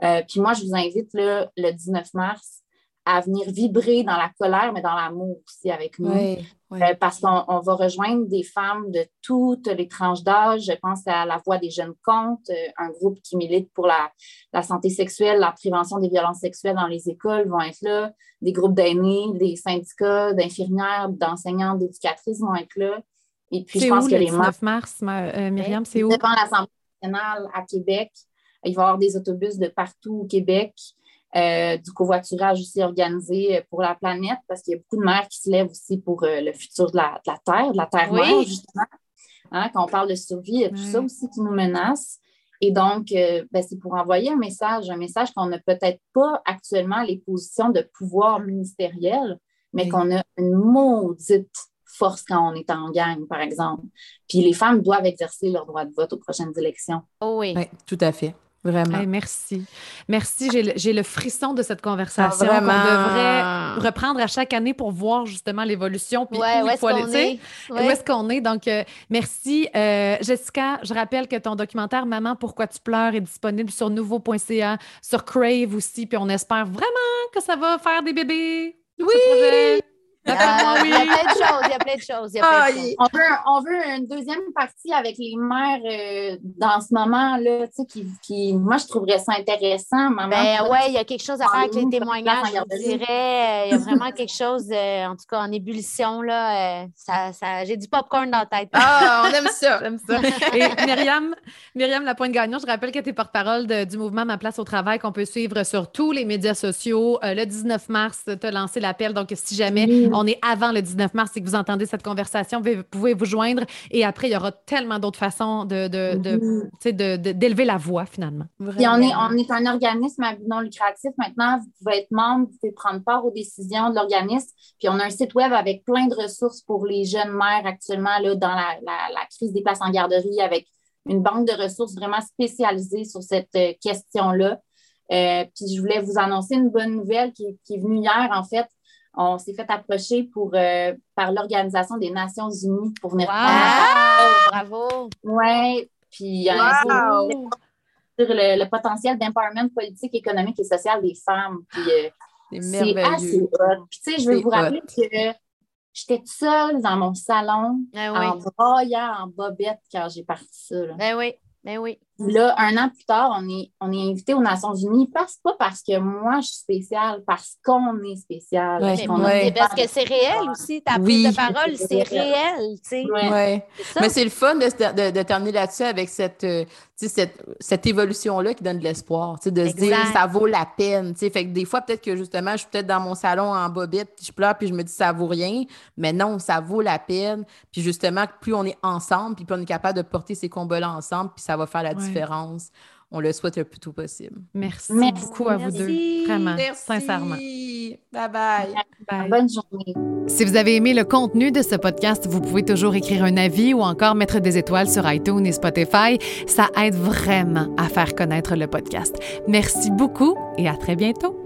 Euh, puis moi, je vous invite là, le 19 mars à venir vibrer dans la colère, mais dans l'amour aussi avec nous. Oui, oui. Euh, parce qu'on on va rejoindre des femmes de toutes les tranches d'âge. Je pense à la Voix des jeunes comptes, euh, un groupe qui milite pour la, la santé sexuelle, la prévention des violences sexuelles dans les écoles vont être là. Des groupes d'aînés, des syndicats d'infirmières, d'enseignantes, d'éducatrices vont être là. Et puis, je pense où que le les 19 mars, ma- euh, Myriam? C'est où? devant l'Assemblée nationale à Québec. Il va y avoir des autobus de partout au Québec, euh, du covoiturage aussi organisé euh, pour la planète, parce qu'il y a beaucoup de mères qui se lèvent aussi pour euh, le futur de la, de la Terre, de la Terre-mère, Oui. justement. Hein, quand on parle de survie, il y a tout Oui. ça aussi qui nous menace. Et donc, euh, ben, c'est pour envoyer un message, un message qu'on n'a peut-être pas actuellement les positions de pouvoir ministériel, mais Oui. qu'on a une maudite force quand on est en gang, par exemple. Puis les femmes doivent exercer leur droit de vote aux prochaines élections. Oh oui. Oui, tout à fait. Vraiment. Hey, merci. Merci. J'ai le, frisson de cette conversation Ah, qu'on devrait reprendre à chaque année pour voir justement l'évolution. Puis Ouais, où où qu'on est? Ouais. est-ce qu'on est? Donc, euh, merci. Euh, Jessica, je rappelle que ton documentaire Maman, pourquoi tu pleures est disponible sur nouveau.ca, sur Crave aussi. Puis on espère vraiment que ça va faire des bébés. Oui! Ah, Il y a plein de choses, il y a plein de choses. il y a plein de choses. il- On veut, on veut une deuxième partie avec les mères euh, dans ce moment-là, tu sais, qui, qui- moi, je trouverais ça intéressant. Maman, Ben ouais, il y a quelque chose à faire avec les témoignages, je dirais. Euh, Il y a vraiment quelque chose, euh, en tout cas en ébullition, là. euh, ça, ça, J'ai du popcorn dans la tête. Ah, on aime ça. Et Myriam, Myriam Lapointe-Gagnon, je rappelle que tu es porte-parole du mouvement Ma place au travail qu'on peut suivre sur tous les médias sociaux. Euh, le 19 mars, tu as lancé l'appel. Donc, si jamais Oui. On est avant le 19 mars que vous entendez cette conversation, vous pouvez vous joindre. Et après, il y aura tellement d'autres façons de, de, de- tu sais, de- de- d'élever la voix, finalement. Puis on est, on est un organisme à but non lucratif. Maintenant, vous pouvez être membre, vous pouvez prendre part aux décisions de l'organisme. Puis on a un site web avec plein de ressources pour les jeunes mères actuellement là, dans la, la- la crise des places en garderie, avec une banque de ressources vraiment spécialisée sur cette euh, question-là. Euh, puis je voulais vous annoncer une bonne nouvelle qui, qui est venue hier, en fait. On s'est fait approcher pour, euh, par l'Organisation des Nations Unies pour venir Wow! prendre Bravo! Ouais, puis un Wow! gros sur le, le potentiel d'empowerment politique, économique et social des femmes. Puis, euh, C'est assez hot. Puis, tu sais, je veux vous rappeler hot. que j'étais toute seule dans mon salon Ben en oui, braillant en bobette quand j'ai parti ça. là. ben oui, ben oui. Puis Là, un an plus tard, on est, on est invité aux Nations Unies, parce, pas parce que moi je suis spéciale, parce qu'on est spécial. Ouais, parce ouais. que c'est réel aussi. Ta Oui. prise de parole, c'est réel, tu sais. Ouais. Mais c'est le fun de, de- de terminer là-dessus avec cette, euh, tu sais, cette, cette évolution-là qui donne de l'espoir, tu sais, de se dire ça vaut la peine. tu sais. Fait que des fois, peut-être que justement, je suis peut-être dans mon salon en bobette, puis je pleure, puis je me dis ça vaut rien. Mais non, ça vaut la peine. Puis justement, plus on est ensemble, puis plus on est capable de porter ces combats-là ensemble, puis ça va faire la Ouais. Différence. On le souhaite le plus tôt possible. Merci, Merci, beaucoup à vous deux. Vraiment, Merci. sincèrement. Merci. Bye bye. bye. Bonne journée. Si vous avez aimé le contenu de ce podcast, vous pouvez toujours écrire un avis ou encore mettre des étoiles sur iTunes et Spotify. Ça aide vraiment à faire connaître le podcast. Merci beaucoup et à très bientôt.